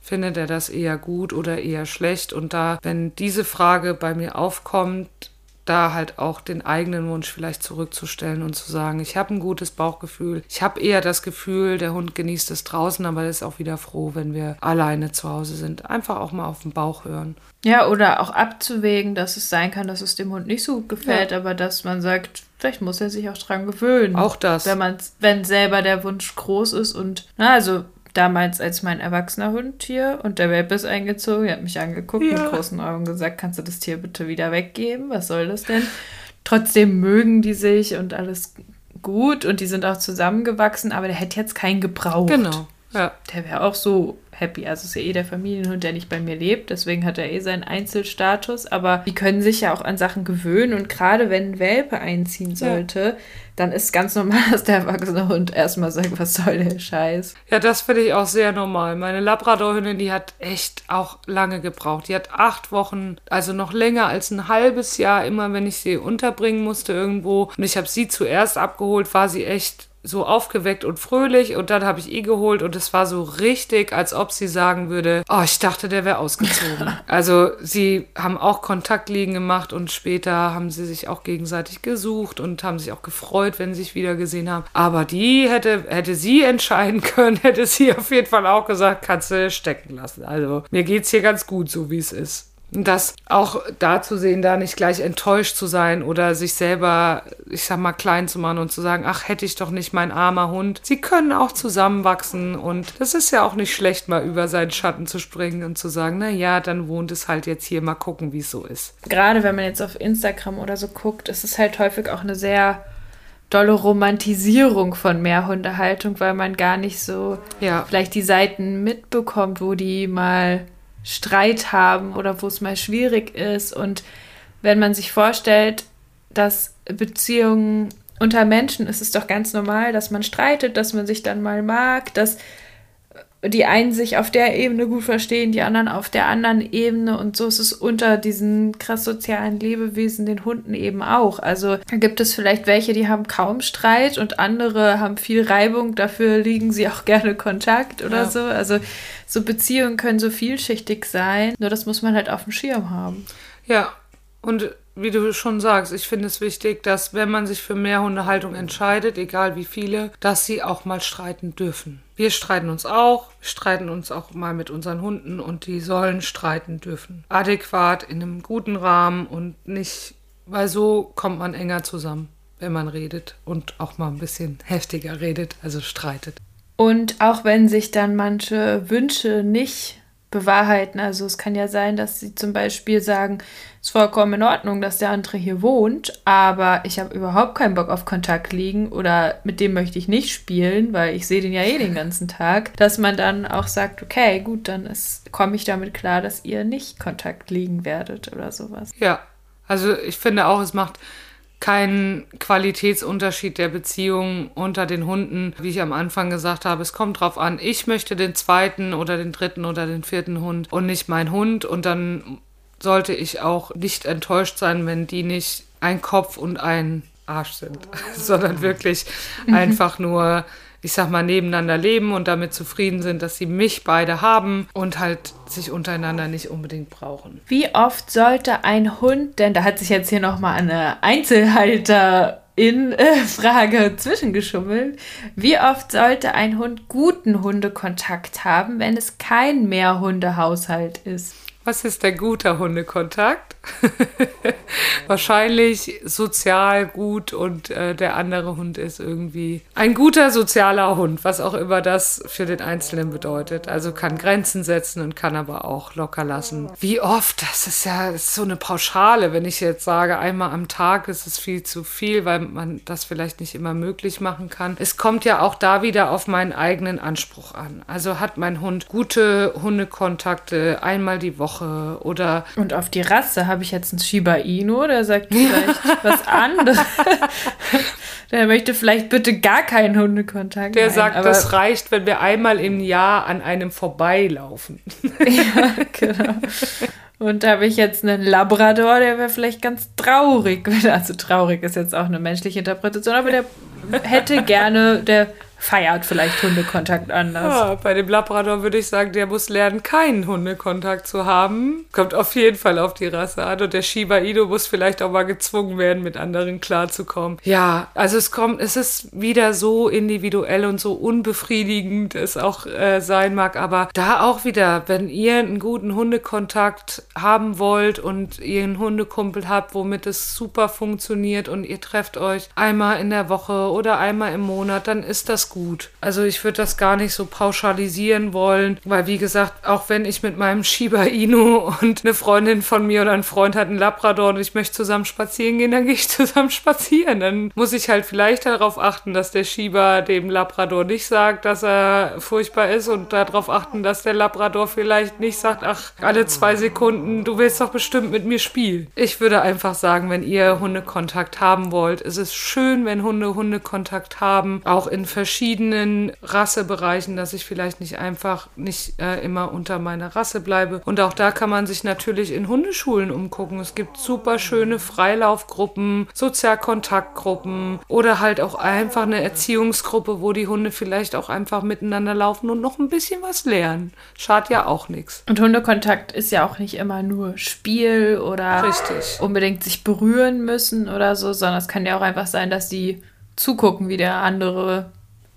findet er das eher gut oder eher schlecht. Und da, wenn diese Frage bei mir aufkommt, da halt auch den eigenen Wunsch vielleicht zurückzustellen und zu sagen, ich habe ein gutes Bauchgefühl. Ich habe eher das Gefühl, der Hund genießt es draußen, aber ist auch wieder froh, wenn wir alleine zu Hause sind. Einfach auch mal auf den Bauch hören. Ja, oder auch abzuwägen, dass es sein kann, dass es dem Hund nicht so gut gefällt, ja. aber dass man sagt, vielleicht muss er sich auch dran gewöhnen. Auch das. Wenn man, wenn selber der Wunsch groß ist und, na, also damals als mein erwachsener Hund hier und der Welpe ist eingezogen, er hat mich angeguckt ja. mit großen Augen gesagt, kannst du das Tier bitte wieder weggeben? Was soll das denn? Trotzdem mögen die sich und alles gut und die sind auch zusammengewachsen, aber der hätte jetzt keinen gebraucht. Genau. Ja. Der wäre auch so happy. Also ist ja eh der Familienhund, der nicht bei mir lebt, deswegen hat er eh seinen Einzelstatus. Aber die können sich ja auch an Sachen gewöhnen und gerade wenn ein Welpe einziehen sollte, ja. dann ist ganz normal, dass der erwachsene Hund erstmal sagt, was soll der Scheiß. Ja, das finde ich auch sehr normal. Meine Labradorhündin, die hat echt auch lange gebraucht. Die hat acht Wochen, also noch länger als ein halbes Jahr, immer wenn ich sie unterbringen musste irgendwo. Und ich habe sie zuerst abgeholt, war sie echt so aufgeweckt und fröhlich und dann habe ich ihn geholt und es war so richtig, als ob sie sagen würde, oh, ich dachte, der wäre ausgezogen. also sie haben auch Kontaktliegen gemacht und später haben sie sich auch gegenseitig gesucht und haben sich auch gefreut, wenn sie sich wieder gesehen haben. Aber die hätte, hätte sie entscheiden können, hätte sie auf jeden Fall auch gesagt, kannst du stecken lassen. Also mir geht es hier ganz gut, so wie es ist das auch da zu sehen, da nicht gleich enttäuscht zu sein oder sich selber, ich sag mal, klein zu machen und zu sagen, ach, hätte ich doch nicht mein armer Hund. Sie können auch zusammenwachsen und das ist ja auch nicht schlecht, mal über seinen Schatten zu springen und zu sagen, na ja, dann wohnt es halt jetzt hier, mal gucken, wie es so ist. Gerade wenn man jetzt auf Instagram oder so guckt, ist es halt häufig auch eine sehr dolle Romantisierung von Mehrhundehaltung, weil man gar nicht so ja. vielleicht die Seiten mitbekommt, wo die mal Streit haben oder wo es mal schwierig ist. Und wenn man sich vorstellt, dass Beziehungen unter Menschen ist es doch ganz normal, dass man streitet, dass man sich dann mal mag, dass die einen sich auf der Ebene gut verstehen, die anderen auf der anderen Ebene und so ist es unter diesen krass sozialen Lebewesen, den Hunden eben auch. Also gibt es vielleicht welche, die haben kaum Streit und andere haben viel Reibung, dafür liegen sie auch gerne Kontakt oder ja. so. Also so Beziehungen können so vielschichtig sein, nur das muss man halt auf dem Schirm haben. Ja, und wie du schon sagst, ich finde es wichtig, dass wenn man sich für mehr Hundehaltung entscheidet, egal wie viele, dass sie auch mal streiten dürfen. Wir streiten uns auch, streiten uns auch mal mit unseren Hunden und die sollen streiten dürfen. Adäquat, in einem guten Rahmen und nicht, weil so kommt man enger zusammen, wenn man redet und auch mal ein bisschen heftiger redet, also streitet. Und auch wenn sich dann manche Wünsche nicht bewahrheiten. Also es kann ja sein, dass sie zum Beispiel sagen, es ist vollkommen in Ordnung, dass der andere hier wohnt, aber ich habe überhaupt keinen Bock auf Kontakt liegen oder mit dem möchte ich nicht spielen, weil ich sehe den ja eh den ganzen Tag, dass man dann auch sagt, okay, gut, dann komme ich damit klar, dass ihr nicht Kontakt liegen werdet oder sowas. Ja, also ich finde auch, es macht keinen Qualitätsunterschied der Beziehung unter den Hunden. Wie ich am Anfang gesagt habe, es kommt drauf an, ich möchte den zweiten oder den dritten oder den vierten Hund und nicht mein Hund. Und dann sollte ich auch nicht enttäuscht sein, wenn die nicht ein Kopf und ein Arsch sind, sondern wirklich mhm. einfach nur ich sag mal, nebeneinander leben und damit zufrieden sind, dass sie mich beide haben und halt sich untereinander nicht unbedingt brauchen. Wie oft sollte ein Hund, denn da hat sich jetzt hier nochmal eine Einzelhalter in äh, Frage zwischengeschummelt. Wie oft sollte ein Hund guten Hundekontakt haben, wenn es kein Mehrhundehaushalt ist? Was ist der gute Hundekontakt? Wahrscheinlich sozial gut und äh, der andere Hund ist irgendwie ein guter sozialer Hund, was auch immer das für den Einzelnen bedeutet. Also kann Grenzen setzen und kann aber auch locker lassen. Wie oft? Das ist ja so eine Pauschale. Wenn ich jetzt sage, einmal am Tag ist es viel zu viel, weil man das vielleicht nicht immer möglich machen kann. Es kommt ja auch da wieder auf meinen eigenen Anspruch an. Also hat mein Hund gute Hundekontakte einmal die Woche Woche oder. Und auf die Rasse habe ich jetzt einen Shiba Inu, der sagt vielleicht was anderes. der möchte vielleicht bitte gar keinen Hundekontakt. Der Nein, sagt, das reicht, wenn wir einmal im Jahr an einem vorbeilaufen. ja, genau. Und da habe ich jetzt einen Labrador, der wäre vielleicht ganz traurig. Also traurig ist jetzt auch eine menschliche Interpretation, aber der hätte gerne, der feiert vielleicht Hundekontakt anders. Ja, bei dem Labrador würde ich sagen, der muss lernen, keinen Hundekontakt zu haben. Kommt auf jeden Fall auf die Rasse an. Und der Shiba Inu muss vielleicht auch mal gezwungen werden, mit anderen klarzukommen. Ja, also es kommt, es ist wieder so individuell und so unbefriedigend es auch äh, sein mag. Aber da auch wieder, wenn ihr einen guten Hundekontakt haben wollt und ihr einen Hundekumpel habt, womit es super funktioniert und ihr trefft euch einmal in der Woche oder einmal im Monat, dann ist das gut. Also ich würde das gar nicht so pauschalisieren wollen, weil wie gesagt, auch wenn ich mit meinem Shiba Inu und eine Freundin von mir oder ein Freund hat einen Labrador und ich möchte zusammen spazieren gehen, dann gehe ich zusammen spazieren. Dann muss ich halt vielleicht darauf achten, dass der Shiba dem Labrador nicht sagt, dass er furchtbar ist und darauf achten, dass der Labrador vielleicht nicht sagt, ach, alle zwei Sekunden, du willst doch bestimmt mit mir spielen. Ich würde einfach sagen, wenn ihr Hundekontakt haben wollt, ist es schön, wenn Hunde Hundekontakt haben, auch in verschiedenen verschiedenen Rassebereichen, dass ich vielleicht nicht einfach nicht äh, immer unter meiner Rasse bleibe. Und auch da kann man sich natürlich in Hundeschulen umgucken. Es gibt super schöne Freilaufgruppen, Sozialkontaktgruppen oder halt auch einfach eine Erziehungsgruppe, wo die Hunde vielleicht auch einfach miteinander laufen und noch ein bisschen was lernen. Schadet ja auch nichts. Und Hundekontakt ist ja auch nicht immer nur Spiel oder Richtig. unbedingt sich berühren müssen oder so, sondern es kann ja auch einfach sein, dass sie zugucken, wie der andere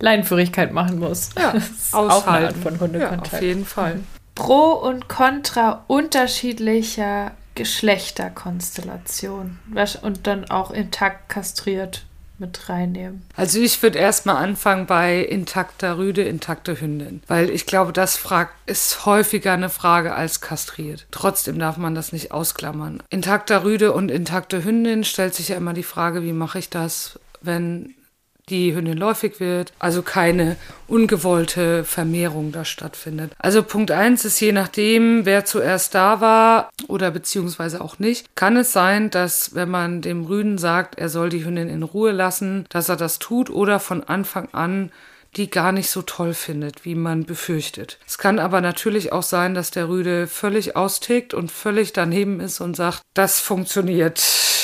Leinenführigkeit machen muss. Ja, auch eine Art von Hundekontakt. Ja, auf jeden Fall. Pro und Contra unterschiedlicher Geschlechterkonstellation und dann auch intakt kastriert mit reinnehmen. Also ich würde erstmal anfangen bei intakter Rüde, intakte Hündin, weil ich glaube, das ist häufiger eine Frage als kastriert. Trotzdem darf man das nicht ausklammern. Intakter Rüde und intakte Hündin stellt sich ja immer die Frage, wie mache ich das, wenn die Hündin läufig wird, also keine ungewollte Vermehrung da stattfindet. Also Punkt eins ist je nachdem, wer zuerst da war oder beziehungsweise auch nicht, kann es sein, dass wenn man dem Rüden sagt, er soll die Hündin in Ruhe lassen, dass er das tut oder von Anfang an die gar nicht so toll findet, wie man befürchtet. Es kann aber natürlich auch sein, dass der Rüde völlig austickt und völlig daneben ist und sagt, das funktioniert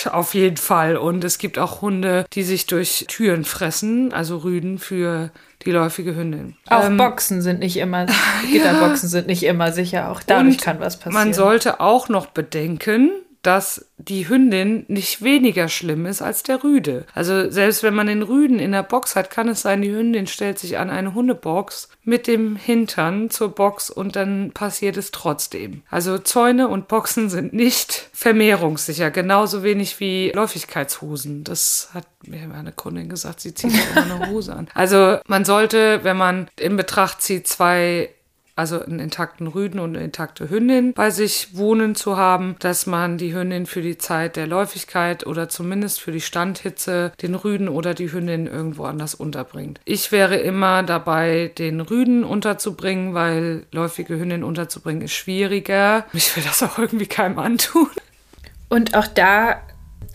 auf jeden Fall. Und es gibt auch Hunde, die sich durch Türen fressen, also Rüden für die läufige Hündin. Auch ähm, Boxen sind nicht immer, Gitterboxen ja. sind nicht immer sicher. Auch dadurch kann was passieren. Man sollte auch noch bedenken, dass die Hündin nicht weniger schlimm ist als der Rüde. Also selbst wenn man den Rüden in der Box hat, kann es sein, die Hündin stellt sich an eine Hundebox mit dem Hintern zur Box und dann passiert es trotzdem. Also Zäune und Boxen sind nicht vermehrungssicher, genauso wenig wie Läufigkeitshosen. Das hat mir eine Kundin gesagt, sie zieht immer eine Hose an. Also man sollte, wenn man in Betracht zieht, zwei also einen intakten Rüden und eine intakte Hündin bei sich wohnen zu haben, dass man die Hündin für die Zeit der Läufigkeit oder zumindest für die Standhitze den Rüden oder die Hündin irgendwo anders unterbringt. Ich wäre immer dabei, den Rüden unterzubringen, weil läufige Hündin unterzubringen ist schwieriger. Ich will das auch irgendwie keinem antun. Und auch da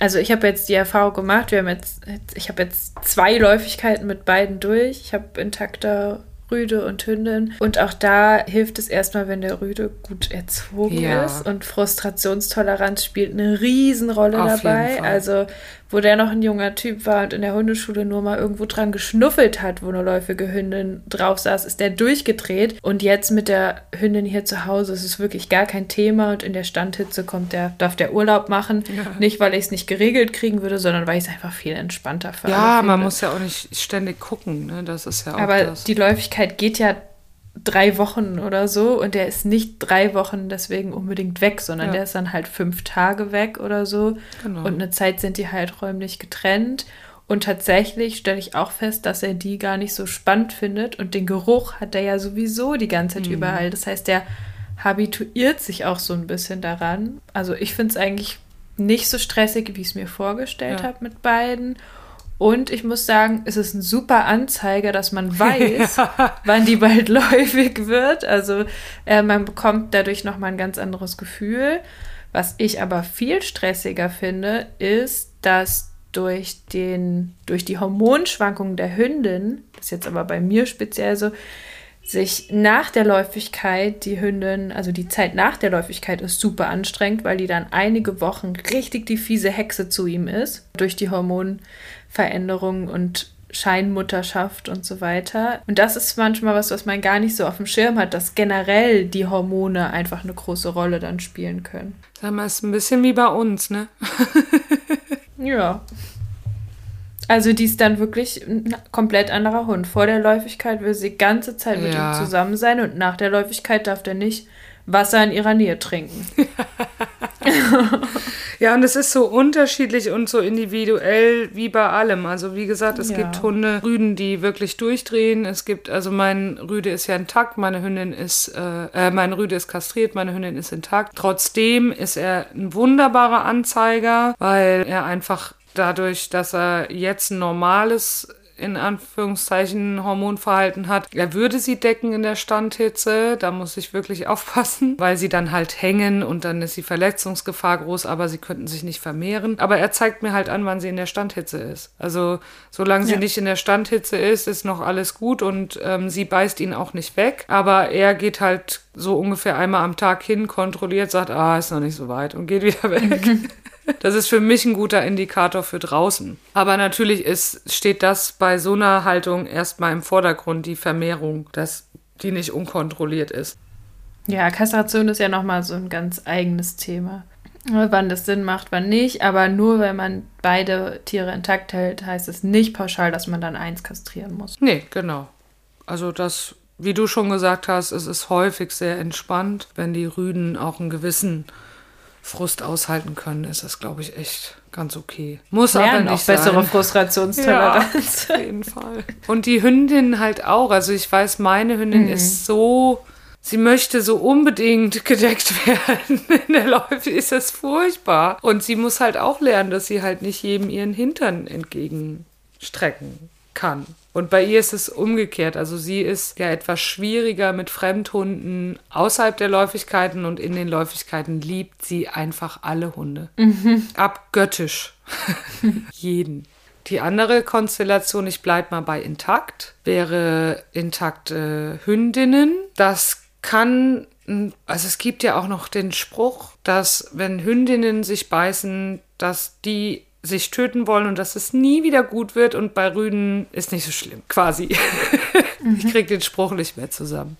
also ich habe jetzt die Erfahrung gemacht, wir haben jetzt, ich habe jetzt zwei Läufigkeiten mit beiden durch. Ich habe intakter Rüde und Hündin. Und auch da hilft es erstmal, wenn der Rüde gut erzogen ja. ist. Und Frustrationstoleranz spielt eine Riesenrolle Auf dabei. Also wo der noch ein junger Typ war und in der Hundeschule nur mal irgendwo dran geschnuffelt hat, wo eine läufige Hündin drauf saß, ist der durchgedreht. Und jetzt mit der Hündin hier zu Hause ist es wirklich gar kein Thema und in der Standhitze kommt der, darf der Urlaub machen. Ja. Nicht, weil ich es nicht geregelt kriegen würde, sondern weil ich es einfach viel entspannter finde. Ja, man muss ja auch nicht ständig gucken, ne? Das ist ja auch Aber das. die Läufigkeit geht ja drei Wochen oder so und der ist nicht drei Wochen deswegen unbedingt weg, sondern ja. der ist dann halt fünf Tage weg oder so. Genau. Und eine Zeit sind die halt räumlich getrennt. Und tatsächlich stelle ich auch fest, dass er die gar nicht so spannend findet. Und den Geruch hat er ja sowieso die ganze Zeit mhm. überall. Das heißt, der habituiert sich auch so ein bisschen daran. Also ich finde es eigentlich nicht so stressig, wie ich es mir vorgestellt ja. habe mit beiden. Und ich muss sagen, es ist ein super Anzeiger, dass man weiß, ja. wann die bald läufig wird. Also äh, man bekommt dadurch nochmal ein ganz anderes Gefühl. Was ich aber viel stressiger finde, ist, dass durch, den, durch die Hormonschwankungen der Hündin, das ist jetzt aber bei mir speziell so, sich nach der Läufigkeit, die Hündin, also die Zeit nach der Läufigkeit ist super anstrengend, weil die dann einige Wochen richtig die fiese Hexe zu ihm ist, durch die Hormonveränderungen und Scheinmutterschaft und so weiter. Und das ist manchmal was, was man gar nicht so auf dem Schirm hat, dass generell die Hormone einfach eine große Rolle dann spielen können. Sag mal, ist ein bisschen wie bei uns, ne? ja. Also die ist dann wirklich ein komplett anderer Hund. Vor der Läufigkeit will sie die ganze Zeit mit ja. ihm zusammen sein und nach der Läufigkeit darf der nicht Wasser in ihrer Nähe trinken. ja, und es ist so unterschiedlich und so individuell wie bei allem. Also wie gesagt, es ja. gibt Hunde, Rüden, die wirklich durchdrehen. Es gibt, also mein Rüde ist ja intakt, meine Hündin ist, äh, äh, mein Rüde ist kastriert, meine Hündin ist intakt. Trotzdem ist er ein wunderbarer Anzeiger, weil er einfach dadurch, dass er jetzt ein normales in Anführungszeichen Hormonverhalten hat. Er würde sie decken in der Standhitze, da muss ich wirklich aufpassen, weil sie dann halt hängen und dann ist die Verletzungsgefahr groß, aber sie könnten sich nicht vermehren. Aber er zeigt mir halt an, wann sie in der Standhitze ist. Also solange sie nicht in der Standhitze ist, ist noch alles gut und ähm, sie beißt ihn auch nicht weg. Aber er geht halt so ungefähr einmal am Tag hin, kontrolliert, sagt, ah, ist noch nicht so weit und geht wieder weg. Das ist für mich ein guter Indikator für draußen. Aber natürlich ist, steht das bei so einer Haltung erstmal im Vordergrund, die Vermehrung, dass die nicht unkontrolliert ist. Ja, Kastration ist ja nochmal so ein ganz eigenes Thema. Wann das Sinn macht, wann nicht. Aber nur wenn man beide Tiere intakt hält, heißt es nicht pauschal, dass man dann eins kastrieren muss. Nee, genau. Also das, wie du schon gesagt hast, es ist häufig sehr entspannt, wenn die Rüden auch einen gewissen Frust aushalten können, ist das, glaube ich, echt ganz okay. Muss Lernen aber nicht auch bessere sein. Frustrationstoleranz. Ja, auf jeden Fall. Und die Hündin halt auch. Also ich weiß, meine Hündin mhm. ist so sie möchte so unbedingt gedeckt werden. In der Läufe ist das furchtbar. Und sie muss halt auch lernen, dass sie halt nicht jedem ihren Hintern entgegenstrecken kann. Und bei ihr ist es umgekehrt. Also sie ist ja etwas schwieriger mit Fremdhunden außerhalb der Läufigkeiten und in den Läufigkeiten liebt sie einfach alle Hunde. Mhm. Abgöttisch. Jeden. Die andere Konstellation, ich bleibe mal bei intakt, wäre intakte Hündinnen. Das kann, also es gibt ja auch noch den Spruch, dass wenn Hündinnen sich beißen, dass die sich töten wollen und dass es nie wieder gut wird und bei Rüden ist nicht so schlimm, quasi. Mhm. Ich kriege den Spruch nicht mehr zusammen.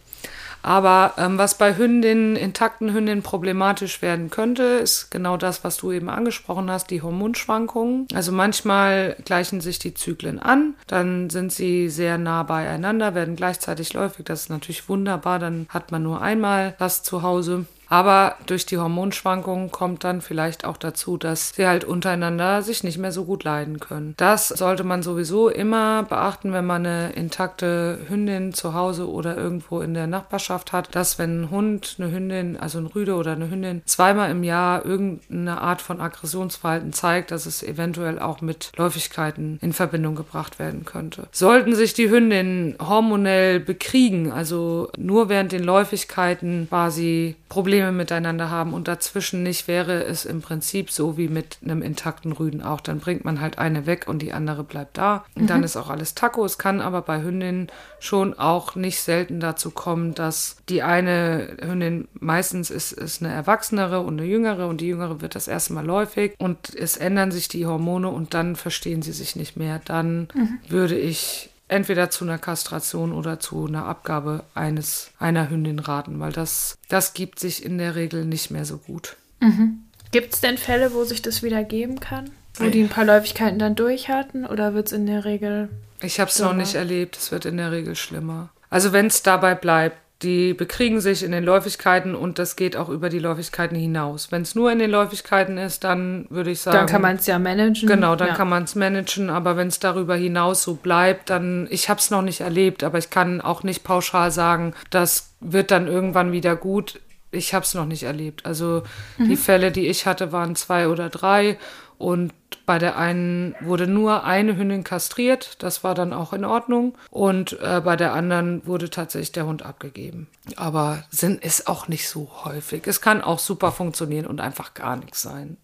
Aber ähm, was bei Hündinnen, intakten Hündinnen problematisch werden könnte, ist genau das, was du eben angesprochen hast, die Hormonschwankungen. Also manchmal gleichen sich die Zyklen an, dann sind sie sehr nah beieinander, werden gleichzeitig läufig. Das ist natürlich wunderbar, dann hat man nur einmal das zu Hause. Aber durch die Hormonschwankungen kommt dann vielleicht auch dazu, dass sie halt untereinander sich nicht mehr so gut leiden können. Das sollte man sowieso immer beachten, wenn man eine intakte Hündin zu Hause oder irgendwo in der Nachbarschaft hat, dass wenn ein Hund, eine Hündin, also ein Rüde oder eine Hündin zweimal im Jahr irgendeine Art von Aggressionsverhalten zeigt, dass es eventuell auch mit Läufigkeiten in Verbindung gebracht werden könnte. Sollten sich die Hündinnen hormonell bekriegen, also nur während den Läufigkeiten quasi Probleme Probleme miteinander haben und dazwischen nicht, wäre es im Prinzip so wie mit einem intakten Rüden auch. Dann bringt man halt eine weg und die andere bleibt da. Mhm. dann ist auch alles Taco. Es kann aber bei Hündinnen schon auch nicht selten dazu kommen, dass die eine Hündin meistens ist, ist eine erwachsenere und eine jüngere und die jüngere wird das erste Mal läufig und es ändern sich die Hormone und dann verstehen sie sich nicht mehr. Dann mhm. würde ich entweder zu einer Kastration oder zu einer Abgabe eines einer Hündin raten, weil das, das gibt sich in der Regel nicht mehr so gut. Mhm. Gibt es denn Fälle, wo sich das wieder geben kann? Wo die ein paar Läufigkeiten dann durch hatten oder wird es in der Regel. Ich habe es noch nicht erlebt, es wird in der Regel schlimmer. Also wenn es dabei bleibt, die bekriegen sich in den Läufigkeiten und das geht auch über die Läufigkeiten hinaus. Wenn es nur in den Läufigkeiten ist, dann würde ich sagen. Dann kann man es ja managen. Genau, dann ja. kann man es managen, aber wenn es darüber hinaus so bleibt, dann, ich habe es noch nicht erlebt, aber ich kann auch nicht pauschal sagen, das wird dann irgendwann wieder gut. Ich habe es noch nicht erlebt. Also mhm. die Fälle, die ich hatte, waren zwei oder drei und bei der einen wurde nur eine Hündin kastriert, das war dann auch in Ordnung. Und äh, bei der anderen wurde tatsächlich der Hund abgegeben. Aber Sinn ist auch nicht so häufig. Es kann auch super funktionieren und einfach gar nichts sein.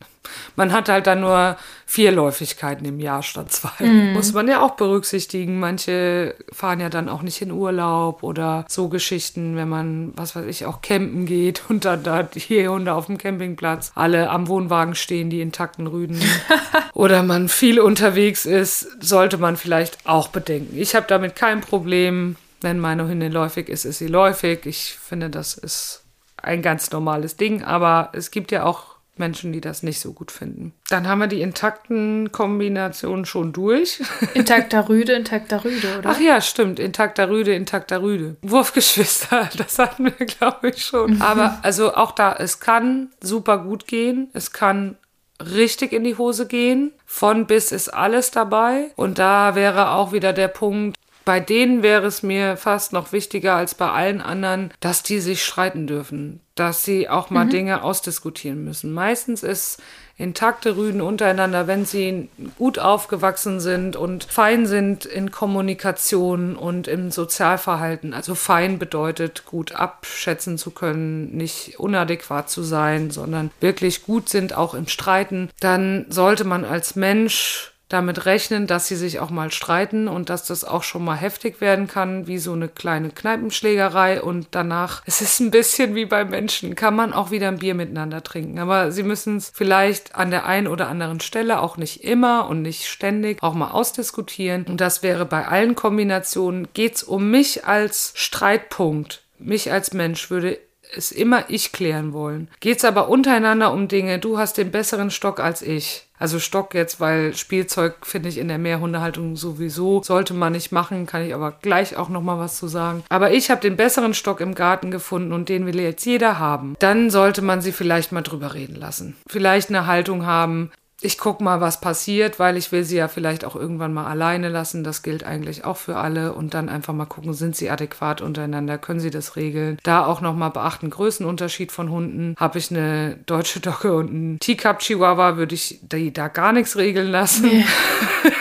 Man hat halt dann nur vier Läufigkeiten im Jahr statt zwei. Mm. Muss man ja auch berücksichtigen. Manche fahren ja dann auch nicht in Urlaub oder so Geschichten, wenn man, was weiß ich, auch campen geht und dann da die Hunde auf dem Campingplatz alle am Wohnwagen stehen, die intakten Rüden. oder man viel unterwegs ist, sollte man vielleicht auch bedenken. Ich habe damit kein Problem. Wenn meine Hündin läufig ist, ist sie läufig. Ich finde, das ist ein ganz normales Ding. Aber es gibt ja auch Menschen, die das nicht so gut finden. Dann haben wir die intakten Kombinationen schon durch. Intakter Rüde, intakter Rüde, oder? Ach ja, stimmt. Intakter Rüde, intakter Rüde. Wurfgeschwister, das hatten wir, glaube ich, schon. Mhm. Aber also auch da, es kann super gut gehen. Es kann richtig in die Hose gehen. Von bis ist alles dabei. Und da wäre auch wieder der Punkt, bei denen wäre es mir fast noch wichtiger als bei allen anderen, dass die sich streiten dürfen, dass sie auch mal mhm. Dinge ausdiskutieren müssen. Meistens ist intakte Rüden untereinander, wenn sie gut aufgewachsen sind und fein sind in Kommunikation und im Sozialverhalten. Also fein bedeutet gut abschätzen zu können, nicht unadäquat zu sein, sondern wirklich gut sind auch im Streiten. Dann sollte man als Mensch damit rechnen, dass sie sich auch mal streiten und dass das auch schon mal heftig werden kann, wie so eine kleine Kneipenschlägerei und danach, es ist ein bisschen wie bei Menschen, kann man auch wieder ein Bier miteinander trinken. Aber sie müssen es vielleicht an der einen oder anderen Stelle auch nicht immer und nicht ständig auch mal ausdiskutieren. Und das wäre bei allen Kombinationen, geht's um mich als Streitpunkt, mich als Mensch würde es immer ich klären wollen. Geht's aber untereinander um Dinge, du hast den besseren Stock als ich also Stock jetzt, weil Spielzeug finde ich in der Mehrhundehaltung sowieso sollte man nicht machen, kann ich aber gleich auch noch mal was zu sagen. Aber ich habe den besseren Stock im Garten gefunden und den will jetzt jeder haben. Dann sollte man sie vielleicht mal drüber reden lassen. Vielleicht eine Haltung haben, ich gucke mal, was passiert, weil ich will sie ja vielleicht auch irgendwann mal alleine lassen. Das gilt eigentlich auch für alle. Und dann einfach mal gucken, sind sie adäquat untereinander, können sie das regeln. Da auch nochmal beachten, Größenunterschied von Hunden. Habe ich eine deutsche Dogge und einen Teacup Chihuahua, würde ich die da gar nichts regeln lassen. Nee.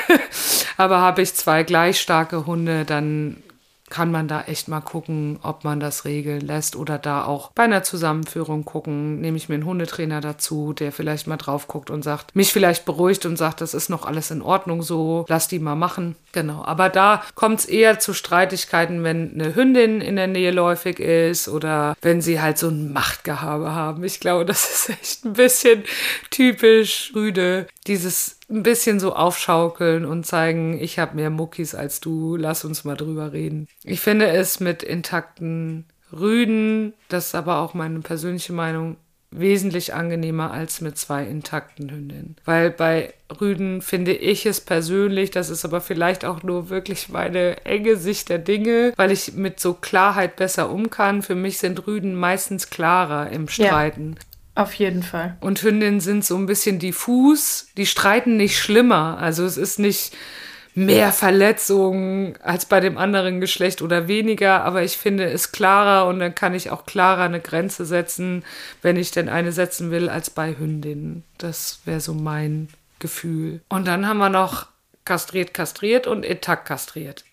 Aber habe ich zwei gleich starke Hunde, dann kann man da echt mal gucken, ob man das regeln lässt oder da auch bei einer Zusammenführung gucken. Nehme ich mir einen Hundetrainer dazu, der vielleicht mal drauf guckt und sagt, mich vielleicht beruhigt und sagt, das ist noch alles in Ordnung so, lass die mal machen. Genau. Aber da kommt es eher zu Streitigkeiten, wenn eine Hündin in der Nähe läufig ist oder wenn sie halt so ein Machtgehabe haben. Ich glaube, das ist echt ein bisschen typisch Rüde. Dieses ein bisschen so aufschaukeln und zeigen, ich habe mehr Muckis als du, lass uns mal drüber reden. Ich finde es mit intakten Rüden, das ist aber auch meine persönliche Meinung, wesentlich angenehmer als mit zwei intakten Hündinnen. Weil bei Rüden finde ich es persönlich, das ist aber vielleicht auch nur wirklich meine enge Sicht der Dinge, weil ich mit so Klarheit besser um kann. Für mich sind Rüden meistens klarer im Streiten. Ja. Auf jeden Fall. Und Hündinnen sind so ein bisschen diffus, die streiten nicht schlimmer. Also es ist nicht mehr Verletzungen als bei dem anderen Geschlecht oder weniger, aber ich finde es klarer und dann kann ich auch klarer eine Grenze setzen, wenn ich denn eine setzen will, als bei Hündinnen. Das wäre so mein Gefühl. Und dann haben wir noch kastriert, kastriert und intakt kastriert.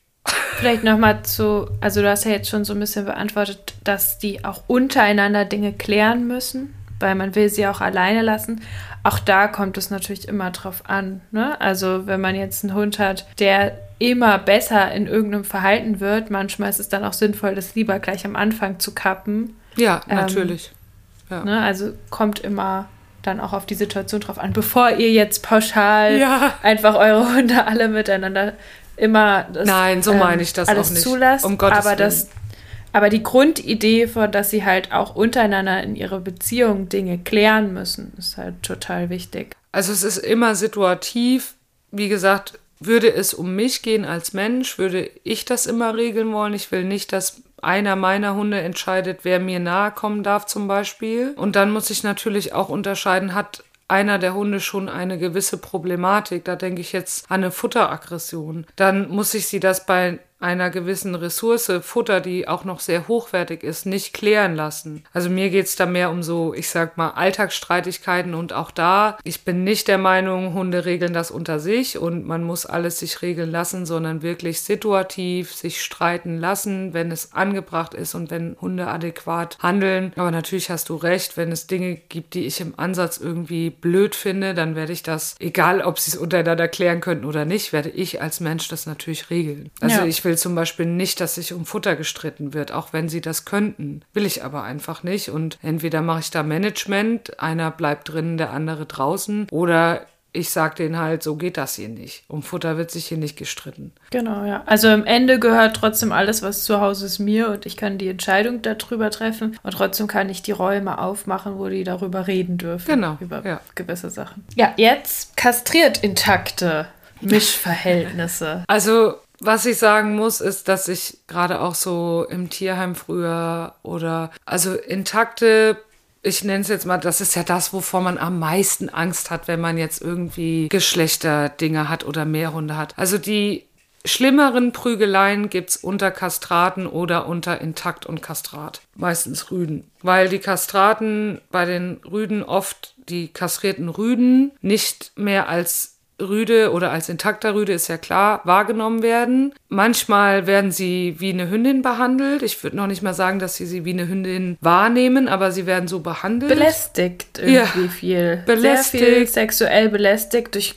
Vielleicht nochmal zu, also du hast ja jetzt schon so ein bisschen beantwortet, dass die auch untereinander Dinge klären müssen weil man will sie auch alleine lassen. Auch da kommt es natürlich immer drauf an. Ne? Also wenn man jetzt einen Hund hat, der immer besser in irgendeinem Verhalten wird, manchmal ist es dann auch sinnvoll, das lieber gleich am Anfang zu kappen. Ja, ähm, natürlich. Ja. Ne? Also kommt immer dann auch auf die Situation drauf an, bevor ihr jetzt pauschal ja. einfach eure Hunde alle miteinander immer das, Nein, so meine ich das alles auch nicht. zulasst. Um Gottes aber Willen. das aber die Grundidee von, dass sie halt auch untereinander in ihrer Beziehung Dinge klären müssen, ist halt total wichtig. Also es ist immer situativ. Wie gesagt, würde es um mich gehen als Mensch, würde ich das immer regeln wollen. Ich will nicht, dass einer meiner Hunde entscheidet, wer mir nahe kommen darf zum Beispiel. Und dann muss ich natürlich auch unterscheiden, hat einer der Hunde schon eine gewisse Problematik, da denke ich jetzt an eine Futteraggression, dann muss ich sie das bei einer gewissen Ressource, Futter, die auch noch sehr hochwertig ist, nicht klären lassen. Also mir geht's da mehr um so, ich sag mal, Alltagsstreitigkeiten und auch da, ich bin nicht der Meinung, Hunde regeln das unter sich und man muss alles sich regeln lassen, sondern wirklich situativ sich streiten lassen, wenn es angebracht ist und wenn Hunde adäquat handeln. Aber natürlich hast du recht, wenn es Dinge gibt, die ich im Ansatz irgendwie blöd finde, dann werde ich das, egal ob sie es untereinander klären könnten oder nicht, werde ich als Mensch das natürlich regeln. Also ja. ich will zum Beispiel nicht, dass sich um Futter gestritten wird, auch wenn sie das könnten. Will ich aber einfach nicht. Und entweder mache ich da Management, einer bleibt drin, der andere draußen, oder ich sage denen halt, so geht das hier nicht. Um Futter wird sich hier nicht gestritten. Genau, ja. Also am Ende gehört trotzdem alles, was zu Hause ist, mir und ich kann die Entscheidung darüber treffen und trotzdem kann ich die Räume aufmachen, wo die darüber reden dürfen. Genau. Über ja. gewisse Sachen. Ja, jetzt kastriert intakte Mischverhältnisse. Also was ich sagen muss, ist, dass ich gerade auch so im Tierheim früher oder also intakte ich nenne es jetzt mal, das ist ja das, wovor man am meisten Angst hat, wenn man jetzt irgendwie Geschlechterdinge hat oder Mehrhunde hat. Also die schlimmeren Prügeleien gibt es unter Kastraten oder unter Intakt und Kastrat. Meistens Rüden. Weil die Kastraten bei den Rüden oft die kastrierten Rüden nicht mehr als Rüde oder als intakter Rüde ist ja klar, wahrgenommen werden. Manchmal werden sie wie eine Hündin behandelt. Ich würde noch nicht mal sagen, dass sie sie wie eine Hündin wahrnehmen, aber sie werden so behandelt. Belästigt irgendwie ja, viel. Belästigt. Sehr viel sexuell belästigt durch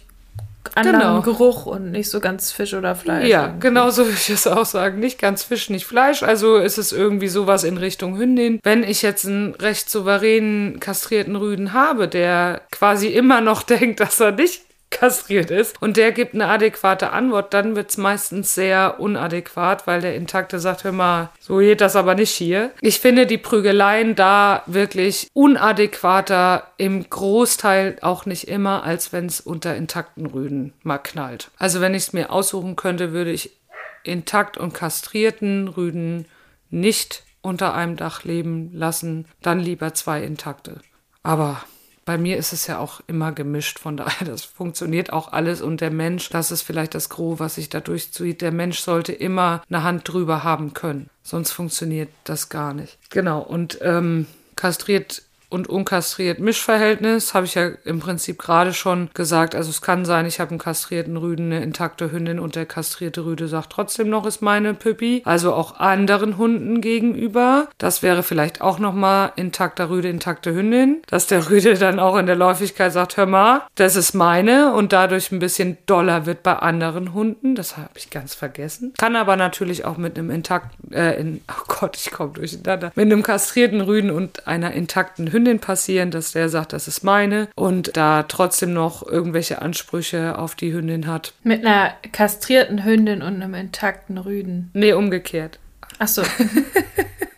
anderen genau. Geruch und nicht so ganz Fisch oder Fleisch. Ja, irgendwie. genau so würde ich es auch sagen. Nicht ganz Fisch, nicht Fleisch. Also ist es irgendwie sowas in Richtung Hündin. Wenn ich jetzt einen recht souveränen, kastrierten Rüden habe, der quasi immer noch denkt, dass er nicht kastriert ist und der gibt eine adäquate Antwort, dann wird es meistens sehr unadäquat, weil der Intakte sagt, hör mal, so geht das aber nicht hier. Ich finde die Prügeleien da wirklich unadäquater, im Großteil auch nicht immer, als wenn es unter intakten Rüden mal knallt. Also wenn ich es mir aussuchen könnte, würde ich intakt und kastrierten Rüden nicht unter einem Dach leben lassen, dann lieber zwei intakte. Aber bei mir ist es ja auch immer gemischt, von daher, das funktioniert auch alles. Und der Mensch, das ist vielleicht das Gros, was sich da durchzieht, der Mensch sollte immer eine Hand drüber haben können, sonst funktioniert das gar nicht. Genau, und ähm, kastriert und unkastriert Mischverhältnis, habe ich ja im Prinzip gerade schon gesagt. Also es kann sein, ich habe einen kastrierten Rüden, eine intakte Hündin und der kastrierte Rüde sagt trotzdem noch, ist meine Püppi. Also auch anderen Hunden gegenüber. Das wäre vielleicht auch nochmal intakter Rüde, intakte Hündin. Dass der Rüde dann auch in der Läufigkeit sagt, hör mal, das ist meine und dadurch ein bisschen doller wird bei anderen Hunden. Das habe ich ganz vergessen. Kann aber natürlich auch mit einem intakten, äh, in, oh Gott, ich komme durcheinander, mit einem kastrierten Rüden und einer intakten Hündin passieren, dass der sagt, das ist meine und da trotzdem noch irgendwelche Ansprüche auf die Hündin hat. Mit einer kastrierten Hündin und einem intakten Rüden. Nee, umgekehrt. Ach so.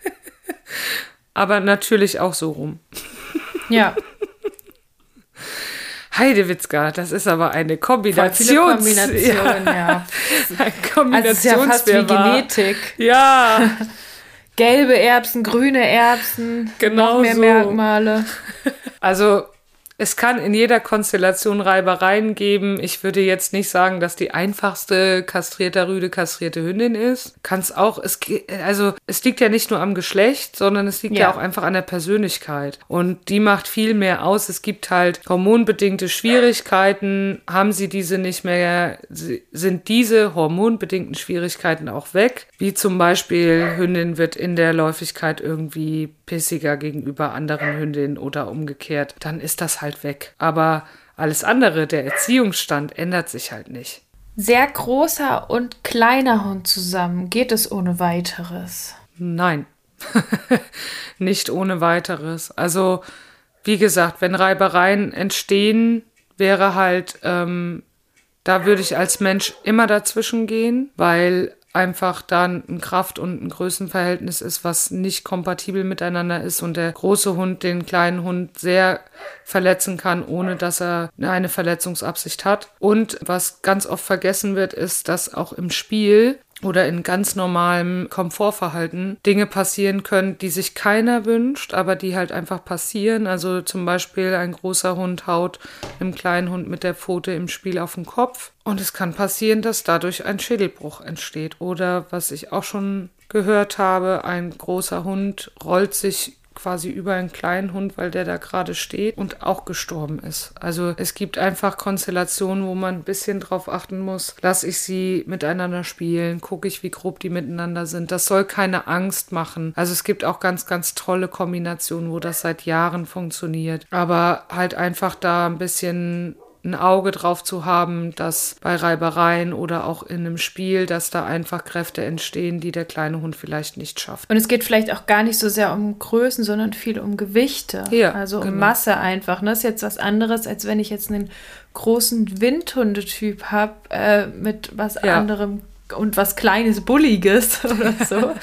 aber natürlich auch so rum. Ja. Heidewitzka, das ist aber eine Kombination. Kombination, ja. ja. Ein Kombinationswirrwarr. Also ist ja fast wie Genetik. Ja. Gelbe Erbsen, grüne Erbsen, Genau noch mehr so. Merkmale. Also es kann in jeder Konstellation Reibereien geben. Ich würde jetzt nicht sagen, dass die einfachste kastrierte Rüde kastrierte Hündin ist. Kann es auch, es, also es liegt ja nicht nur am Geschlecht, sondern es liegt ja. Ja. auch einfach an der Persönlichkeit. Und die macht viel mehr aus. Es gibt halt hormonbedingte Schwierigkeiten. Haben sie diese nicht mehr, sind diese hormonbedingten Schwierigkeiten auch weg. Wie zum Beispiel Hündin wird in der Läufigkeit irgendwie pissiger gegenüber anderen Hündinnen oder umgekehrt. Dann ist das halt weg. Aber alles andere, der Erziehungsstand ändert sich halt nicht. Sehr großer und kleiner Hund zusammen. Geht es ohne weiteres? Nein, nicht ohne weiteres. Also, wie gesagt, wenn Reibereien entstehen, wäre halt, ähm, da würde ich als Mensch immer dazwischen gehen, weil einfach dann ein Kraft- und ein Größenverhältnis ist, was nicht kompatibel miteinander ist und der große Hund den kleinen Hund sehr verletzen kann, ohne dass er eine Verletzungsabsicht hat. Und was ganz oft vergessen wird, ist, dass auch im Spiel oder in ganz normalem Komfortverhalten Dinge passieren können, die sich keiner wünscht, aber die halt einfach passieren. Also zum Beispiel ein großer Hund haut einem kleinen Hund mit der Pfote im Spiel auf den Kopf. Und es kann passieren, dass dadurch ein Schädelbruch entsteht. Oder was ich auch schon gehört habe, ein großer Hund rollt sich quasi über einen kleinen Hund, weil der da gerade steht und auch gestorben ist. Also es gibt einfach Konstellationen, wo man ein bisschen drauf achten muss. Lass ich sie miteinander spielen, gucke ich, wie grob die miteinander sind. Das soll keine Angst machen. Also es gibt auch ganz, ganz tolle Kombinationen, wo das seit Jahren funktioniert. Aber halt einfach da ein bisschen ein Auge drauf zu haben, dass bei Reibereien oder auch in einem Spiel, dass da einfach Kräfte entstehen, die der kleine Hund vielleicht nicht schafft. Und es geht vielleicht auch gar nicht so sehr um Größen, sondern viel um Gewichte. Ja, also um genau. Masse einfach. Das ist jetzt was anderes, als wenn ich jetzt einen großen Windhundetyp habe äh, mit was Ja. anderem und was Kleines, Bulliges oder so.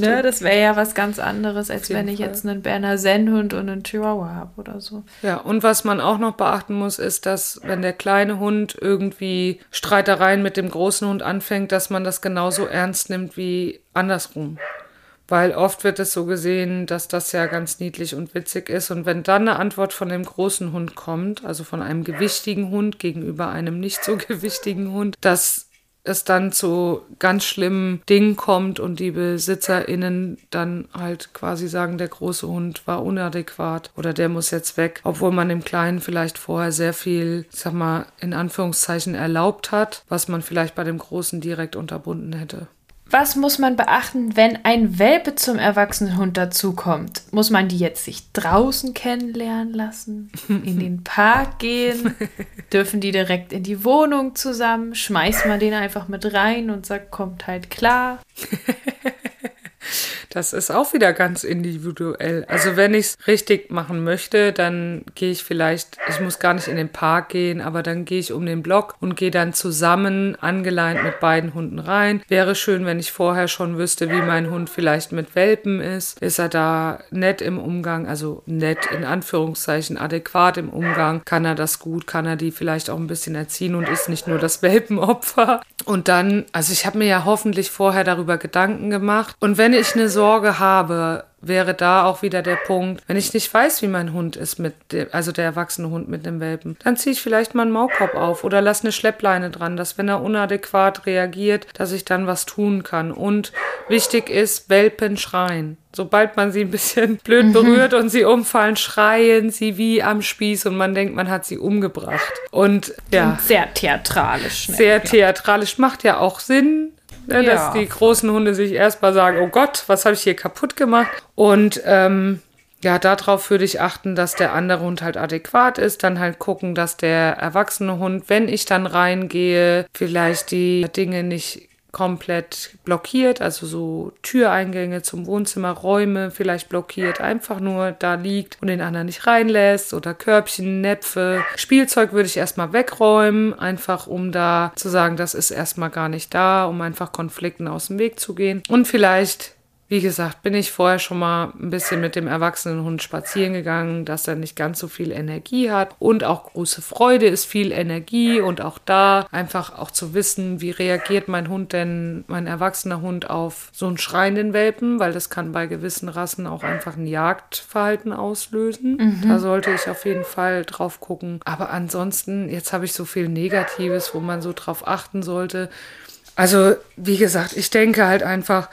ne, das wäre ja was ganz anderes, als wenn ich Fall. jetzt einen Berner Sennhund und einen Chihuahua habe oder so. Ja, und was man auch noch beachten muss, ist, dass wenn der kleine Hund irgendwie Streitereien mit dem großen Hund anfängt, dass man das genauso ernst nimmt wie andersrum. Weil oft wird es so gesehen, dass das ja ganz niedlich und witzig ist. Und wenn dann eine Antwort von dem großen Hund kommt, also von einem gewichtigen Hund gegenüber einem nicht so gewichtigen Hund, dass es dann zu ganz schlimmen Dingen kommt und die BesitzerInnen dann halt quasi sagen, der große Hund war unadäquat oder der muss jetzt weg, obwohl man dem Kleinen vielleicht vorher sehr viel, ich sag mal, in Anführungszeichen erlaubt hat, was man vielleicht bei dem Großen direkt unterbunden hätte. Was muss man beachten, wenn ein Welpe zum erwachsenen Hund dazukommt? Muss man die jetzt sich draußen kennenlernen lassen? In den Park gehen? Dürfen die direkt in die Wohnung zusammen? Schmeißt man den einfach mit rein und sagt, kommt halt klar? Das ist auch wieder ganz individuell. Also wenn ich es richtig machen möchte, dann gehe ich vielleicht, ich muss gar nicht in den Park gehen, aber dann gehe ich um den Block und gehe dann zusammen angeleint mit beiden Hunden rein. Wäre schön, wenn ich vorher schon wüsste, wie mein Hund vielleicht mit Welpen ist. Ist er da nett im Umgang, also nett in Anführungszeichen, adäquat im Umgang? Kann er das gut? Kann er die vielleicht auch ein bisschen erziehen und ist nicht nur das Welpenopfer? Und dann, also ich habe mir ja hoffentlich vorher darüber Gedanken gemacht. Und wenn ich eine Sorge habe, wäre da auch wieder der Punkt, wenn ich nicht weiß, wie mein Hund ist mit, dem, also der erwachsene Hund mit dem Welpen, dann ziehe ich vielleicht mal einen Maulkorb auf oder lasse eine Schleppleine dran, dass wenn er unadäquat reagiert, dass ich dann was tun kann. Und wichtig ist, Welpen schreien. Sobald man sie ein bisschen blöd mhm. berührt und sie umfallen, schreien sie wie am Spieß und man denkt, man hat sie umgebracht. Und ja. Und sehr theatralisch. Sehr theatralisch. Macht ja auch Sinn, Ne, ja. Dass die großen Hunde sich erstmal sagen, oh Gott, was habe ich hier kaputt gemacht? Und ähm, ja, darauf würde ich achten, dass der andere Hund halt adäquat ist. Dann halt gucken, dass der erwachsene Hund, wenn ich dann reingehe, vielleicht die Dinge nicht komplett blockiert, also so Türeingänge zum Wohnzimmer, Räume vielleicht blockiert, einfach nur da liegt und den anderen nicht reinlässt oder Körbchen, Näpfe. Spielzeug würde ich erstmal wegräumen, einfach um da zu sagen, das ist erstmal gar nicht da, um einfach Konflikten aus dem Weg zu gehen. Und vielleicht wie gesagt, bin ich vorher schon mal ein bisschen mit dem erwachsenen Hund spazieren gegangen, dass er nicht ganz so viel Energie hat und auch große Freude ist viel Energie und auch da einfach auch zu wissen, wie reagiert mein Hund denn, mein erwachsener Hund auf so einen schreienden Welpen, weil das kann bei gewissen Rassen auch einfach ein Jagdverhalten auslösen. Mhm. Da sollte ich auf jeden Fall drauf gucken. Aber ansonsten, jetzt habe ich so viel Negatives, wo man so drauf achten sollte. Also, wie gesagt, ich denke halt einfach,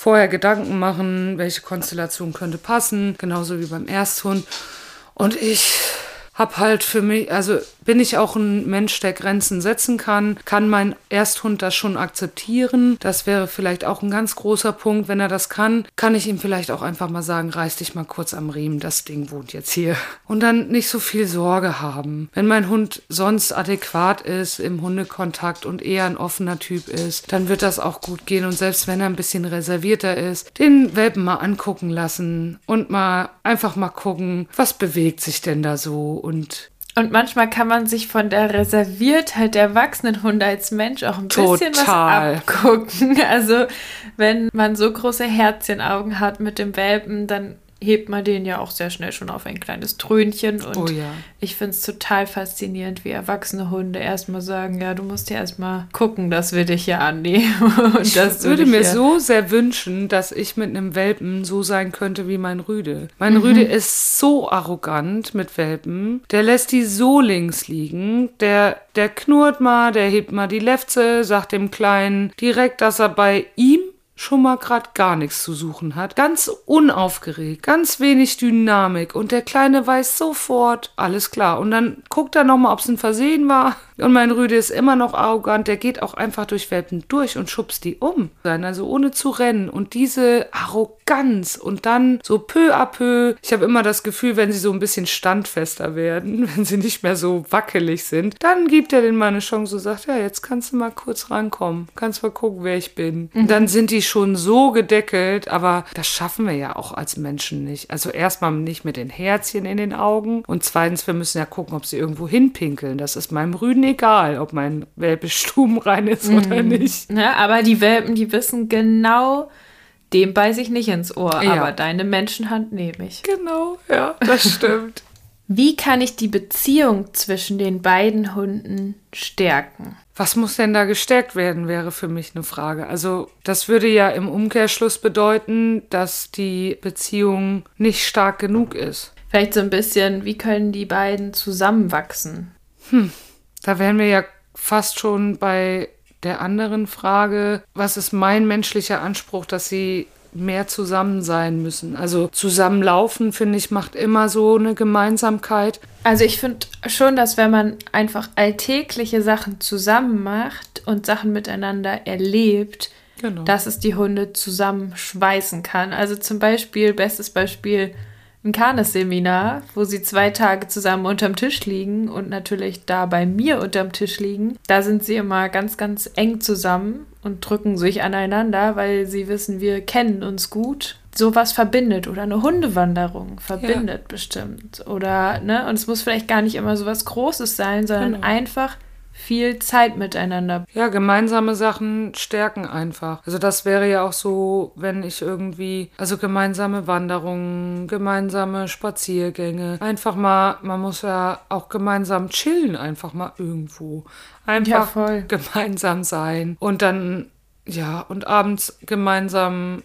vorher Gedanken machen, welche Konstellation könnte passen, genauso wie beim Ersthund. Und ich habe halt für mich, also bin ich auch ein Mensch, der Grenzen setzen kann? Kann mein Ersthund das schon akzeptieren? Das wäre vielleicht auch ein ganz großer Punkt. Wenn er das kann, kann ich ihm vielleicht auch einfach mal sagen, reiß dich mal kurz am Riemen, das Ding wohnt jetzt hier. Und dann nicht so viel Sorge haben. Wenn mein Hund sonst adäquat ist im Hundekontakt und eher ein offener Typ ist, dann wird das auch gut gehen. Und selbst wenn er ein bisschen reservierter ist, den Welpen mal angucken lassen und mal einfach mal gucken, was bewegt sich denn da so und und manchmal kann man sich von der Reserviertheit der erwachsenen Hunde als Mensch auch ein bisschen Total. was abgucken. Also wenn man so große Herzchenaugen hat mit dem Welpen, dann hebt man den ja auch sehr schnell schon auf ein kleines Trönchen. Und oh ja. ich finde es total faszinierend, wie erwachsene Hunde erstmal sagen, ja, du musst ja erstmal gucken, dass wir dich hier annehmen. Und ich würde mir so sehr wünschen, dass ich mit einem Welpen so sein könnte wie mein Rüde. Mein mhm. Rüde ist so arrogant mit Welpen. Der lässt die so links liegen. Der, der knurrt mal, der hebt mal die Lefze, sagt dem Kleinen direkt, dass er bei ihm schon mal gerade gar nichts zu suchen hat. Ganz unaufgeregt, ganz wenig Dynamik und der Kleine weiß sofort, alles klar. Und dann guckt er nochmal, ob es ein Versehen war. Und mein Rüde ist immer noch arrogant, der geht auch einfach durch Welpen durch und schubst die um. Also ohne zu rennen. Und diese Arroganz und dann so peu à peu. Ich habe immer das Gefühl, wenn sie so ein bisschen standfester werden, wenn sie nicht mehr so wackelig sind, dann gibt er denen mal eine Chance und sagt, ja, jetzt kannst du mal kurz rankommen. Kannst mal gucken, wer ich bin. Mhm. Dann sind die schon so gedeckelt, aber das schaffen wir ja auch als Menschen nicht. Also erstmal nicht mit den Herzchen in den Augen und zweitens, wir müssen ja gucken, ob sie irgendwo hinpinkeln. Das ist meinem Rüden egal, ob mein Welpe stubenrein ist mhm. oder nicht. Ja, aber die Welpen, die wissen genau, dem beiße ich nicht ins Ohr, ja. aber deine Menschenhand nehme ich. Genau, ja, das stimmt. Wie kann ich die Beziehung zwischen den beiden Hunden stärken? Was muss denn da gestärkt werden, wäre für mich eine Frage. Also das würde ja im Umkehrschluss bedeuten, dass die Beziehung nicht stark genug ist. Vielleicht so ein bisschen, wie können die beiden zusammenwachsen? Hm, da wären wir ja fast schon bei der anderen Frage, was ist mein menschlicher Anspruch, dass sie mehr zusammen sein müssen. Also zusammenlaufen, finde ich, macht immer so eine Gemeinsamkeit. Also ich finde schon, dass wenn man einfach alltägliche Sachen zusammen macht und Sachen miteinander erlebt, genau. dass es die Hunde zusammenschweißen kann. Also zum Beispiel, bestes Beispiel, ein Kanes-Seminar, wo sie zwei Tage zusammen unterm Tisch liegen und natürlich da bei mir unterm Tisch liegen. Da sind sie immer ganz, ganz eng zusammen und drücken sich aneinander, weil sie wissen, wir kennen uns gut. Sowas verbindet oder eine Hundewanderung verbindet ja. bestimmt. Oder, ne, und es muss vielleicht gar nicht immer so was Großes sein, sondern genau. einfach viel Zeit miteinander. Ja, gemeinsame Sachen stärken einfach. Also das wäre ja auch so, wenn ich irgendwie, also gemeinsame Wanderungen, gemeinsame Spaziergänge, einfach mal, man muss ja auch gemeinsam chillen, einfach mal irgendwo. Einfach ja, gemeinsam sein und dann, ja, und abends gemeinsam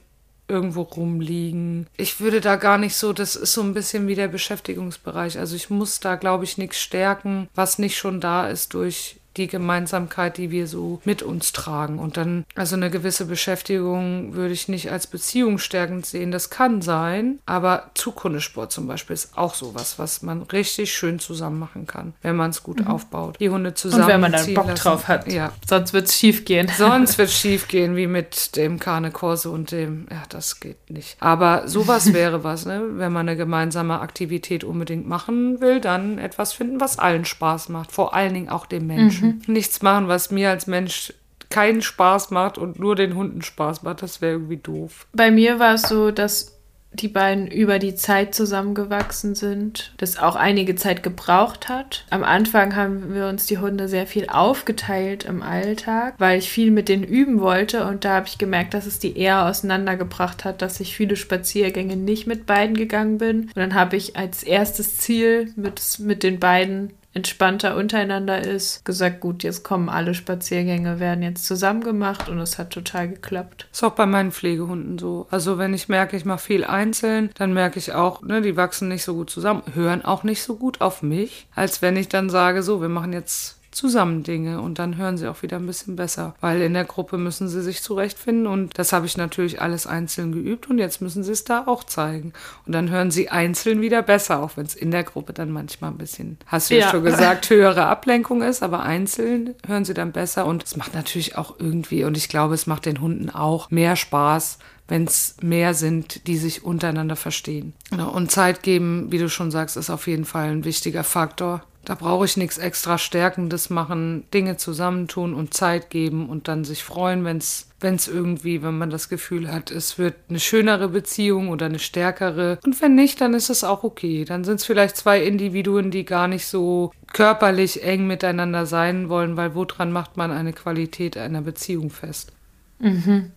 irgendwo rumliegen. Ich würde da gar nicht so, das ist so ein bisschen wie der Beschäftigungsbereich. Also ich muss da, glaube ich, nichts stärken, was nicht schon da ist durch die Gemeinsamkeit, die wir so mit uns tragen. Und dann, also eine gewisse Beschäftigung würde ich nicht als beziehungsstärkend sehen. Das kann sein, aber Zukunftssport zum Beispiel ist auch sowas, was man richtig schön zusammen machen kann, wenn man es gut mhm. aufbaut. Die Hunde zusammen. Und wenn man dann Bock lassen. drauf hat. Ja. Sonst wird es schief gehen. Sonst wird es schief gehen, wie mit dem Karne Korse und dem, ja, das geht nicht. Aber sowas wäre was, ne? Wenn man eine gemeinsame Aktivität unbedingt machen will, dann etwas finden, was allen Spaß macht. Vor allen Dingen auch dem Menschen. Mhm mhm. nichts machen, was mir als Mensch keinen Spaß macht und nur den Hunden Spaß macht. Das wäre irgendwie doof. Bei mir war es so, dass die beiden über die Zeit zusammengewachsen sind, das auch einige Zeit gebraucht hat. Am Anfang haben wir uns die Hunde sehr viel aufgeteilt im Alltag, weil ich viel mit denen üben wollte und da habe ich gemerkt, dass es die eher auseinandergebracht hat, dass ich viele Spaziergänge nicht mit beiden gegangen bin. Und dann habe ich als erstes Ziel mit, mit den beiden entspannter untereinander ist, gesagt, gut, jetzt kommen alle Spaziergänge, werden jetzt zusammen gemacht und es hat total geklappt. Ist auch bei meinen Pflegehunden so. Also wenn ich merke, ich mache viel einzeln, dann merke ich auch, ne, die wachsen nicht so gut zusammen, hören auch nicht so gut auf mich, als wenn ich dann sage, so, wir machen jetzt zusammen Dinge und dann hören sie auch wieder ein bisschen besser, weil in der Gruppe müssen sie sich zurechtfinden und das habe ich natürlich alles einzeln geübt und jetzt müssen sie es da auch zeigen und dann hören sie einzeln wieder besser, auch wenn es in der Gruppe dann manchmal ein bisschen, hast du ja, ja schon gesagt, höhere Ablenkung ist, aber einzeln hören sie dann besser und es macht natürlich auch irgendwie und ich glaube, es macht den Hunden auch mehr Spaß, wenn es mehr sind, die sich untereinander verstehen. Und Zeit geben, wie du schon sagst, ist auf jeden Fall ein wichtiger Faktor. Da brauche ich nichts extra Stärkendes machen, Dinge zusammentun und Zeit geben und dann sich freuen, wenn es irgendwie, wenn man das Gefühl hat, es wird eine schönere Beziehung oder eine stärkere. Und wenn nicht, dann ist es auch okay. Dann sind es vielleicht zwei Individuen, die gar nicht so körperlich eng miteinander sein wollen, weil woran macht man eine Qualität einer Beziehung fest? Mhm.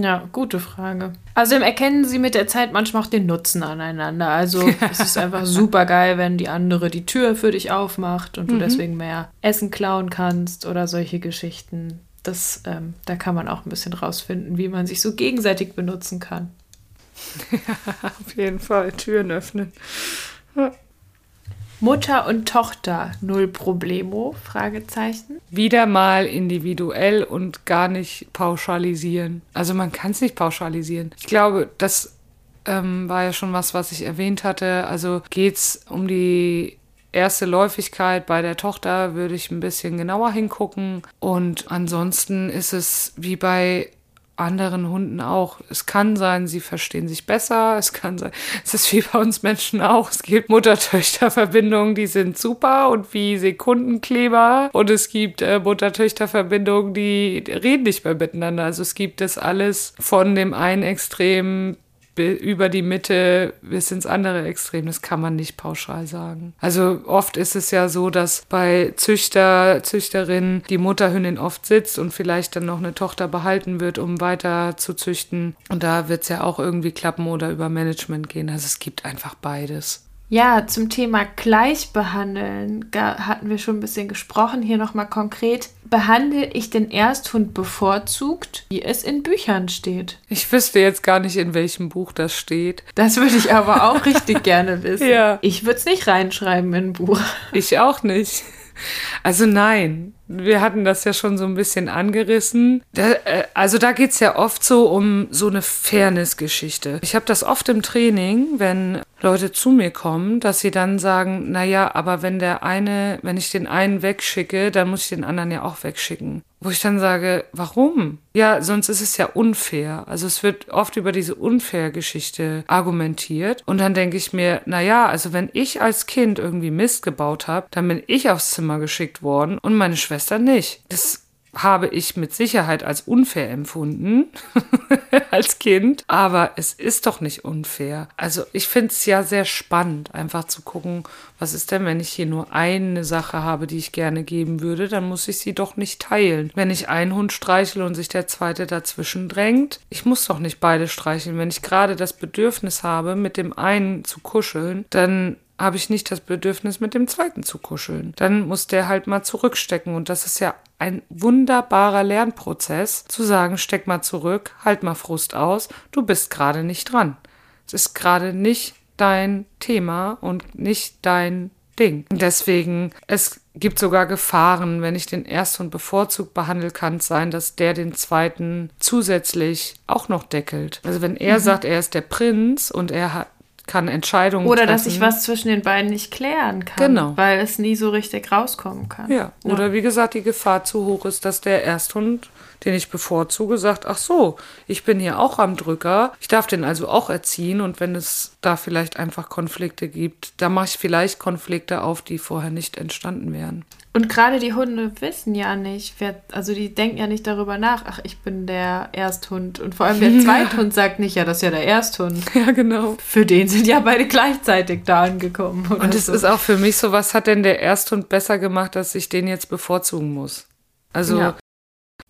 Ja, gute Frage. Also erkennen Sie mit der Zeit manchmal auch den Nutzen aneinander. Also es ist einfach super geil, wenn die andere die Tür für dich aufmacht und du mhm. deswegen mehr Essen klauen kannst oder solche Geschichten. Das, ähm, da kann man auch ein bisschen rausfinden, wie man sich so gegenseitig benutzen kann. Ja, auf jeden Fall Türen öffnen. Ja. Mutter und Tochter null Problemo? Fragezeichen. Wieder mal individuell und gar nicht pauschalisieren. Also man kann es nicht pauschalisieren. Ich glaube, das ähm, war ja schon was, was ich erwähnt hatte. Also geht es um die erste Läufigkeit bei der Tochter, würde ich ein bisschen genauer hingucken. Und ansonsten ist es wie bei anderen Hunden auch. Es kann sein, sie verstehen sich besser. Es kann sein, es ist wie bei uns Menschen auch. Es gibt Mutter-Töchter-Verbindungen, die sind super und wie Sekundenkleber. Und es gibt äh, Mutter-Töchter-Verbindungen, die reden nicht mehr miteinander. Also es gibt das alles von dem einen Extrem über die Mitte bis ins andere Extrem. Das kann man nicht pauschal sagen. Also oft ist es ja so, dass bei Züchter, Züchterinnen die Mutterhündin oft sitzt und vielleicht dann noch eine Tochter behalten wird, um weiter zu züchten. Und da wird es ja auch irgendwie klappen oder über Management gehen. Also es gibt einfach beides. Ja, zum Thema Gleichbehandeln hatten wir schon ein bisschen gesprochen. Hier nochmal konkret. Behandle ich den Ersthund bevorzugt, wie es in Büchern steht? Ich wüsste jetzt gar nicht, in welchem Buch das steht. Das würde ich aber auch richtig gerne wissen. Ja. Ich würde es nicht reinschreiben in ein Buch. Ich auch nicht. Also nein, wir hatten das ja schon so ein bisschen angerissen. Da, äh, also da geht es ja oft so um so eine Fairness-Geschichte. Ich habe das oft im Training, wenn Leute zu mir kommen, dass sie dann sagen, naja, aber wenn der eine, wenn ich den einen wegschicke, dann muss ich den anderen ja auch wegschicken. Wo ich dann sage, warum? Ja, sonst ist es ja unfair. Also es wird oft über diese Unfair-Geschichte argumentiert. Und dann denke ich mir, naja, also wenn ich als Kind irgendwie Mist gebaut habe, dann bin ich aufs Zimmer geschickt worden und meine Schwester nicht. Das habe ich mit Sicherheit als unfair empfunden als Kind, aber es ist doch nicht unfair. Also ich finde es ja sehr spannend, einfach zu gucken, was ist denn, wenn ich hier nur eine Sache habe, die ich gerne geben würde, dann muss ich sie doch nicht teilen. Wenn ich einen Hund streichel und sich der zweite dazwischen drängt, ich muss doch nicht beide streicheln. Wenn ich gerade das Bedürfnis habe, mit dem einen zu kuscheln, dann habe ich nicht das Bedürfnis, mit dem zweiten zu kuscheln. Dann muss der halt mal zurückstecken. Und das ist ja ein wunderbarer Lernprozess, zu sagen, steck mal zurück, halt mal Frust aus, du bist gerade nicht dran. Es ist gerade nicht dein Thema und nicht dein Ding. Deswegen, es gibt sogar Gefahren, wenn ich den Ersthund bevorzugt behandle, kann es sein, dass der den zweiten zusätzlich auch noch deckelt. Also wenn er mhm. sagt, er ist der Prinz und er hat kann Entscheidungen Oder treffen. dass ich was zwischen den beiden nicht klären kann. Genau. Weil es nie so richtig rauskommen kann. Ja. Oder ja. wie gesagt, die Gefahr zu hoch ist, dass der Ersthund den ich bevorzuge, sagt, ach so, ich bin hier auch am Drücker, ich darf den also auch erziehen und wenn es da vielleicht einfach Konflikte gibt, da mache ich vielleicht Konflikte auf, die vorher nicht entstanden wären. Und gerade die Hunde wissen ja nicht, wer, also die denken ja nicht darüber nach, ach, ich bin der Ersthund. Und vor allem der Zweithund sagt nicht, ja, das ist ja der Ersthund. Ja, genau. Für den sind ja beide gleichzeitig da angekommen. Und es so. ist auch für mich so, was hat denn der Ersthund besser gemacht, dass ich den jetzt bevorzugen muss? Also ja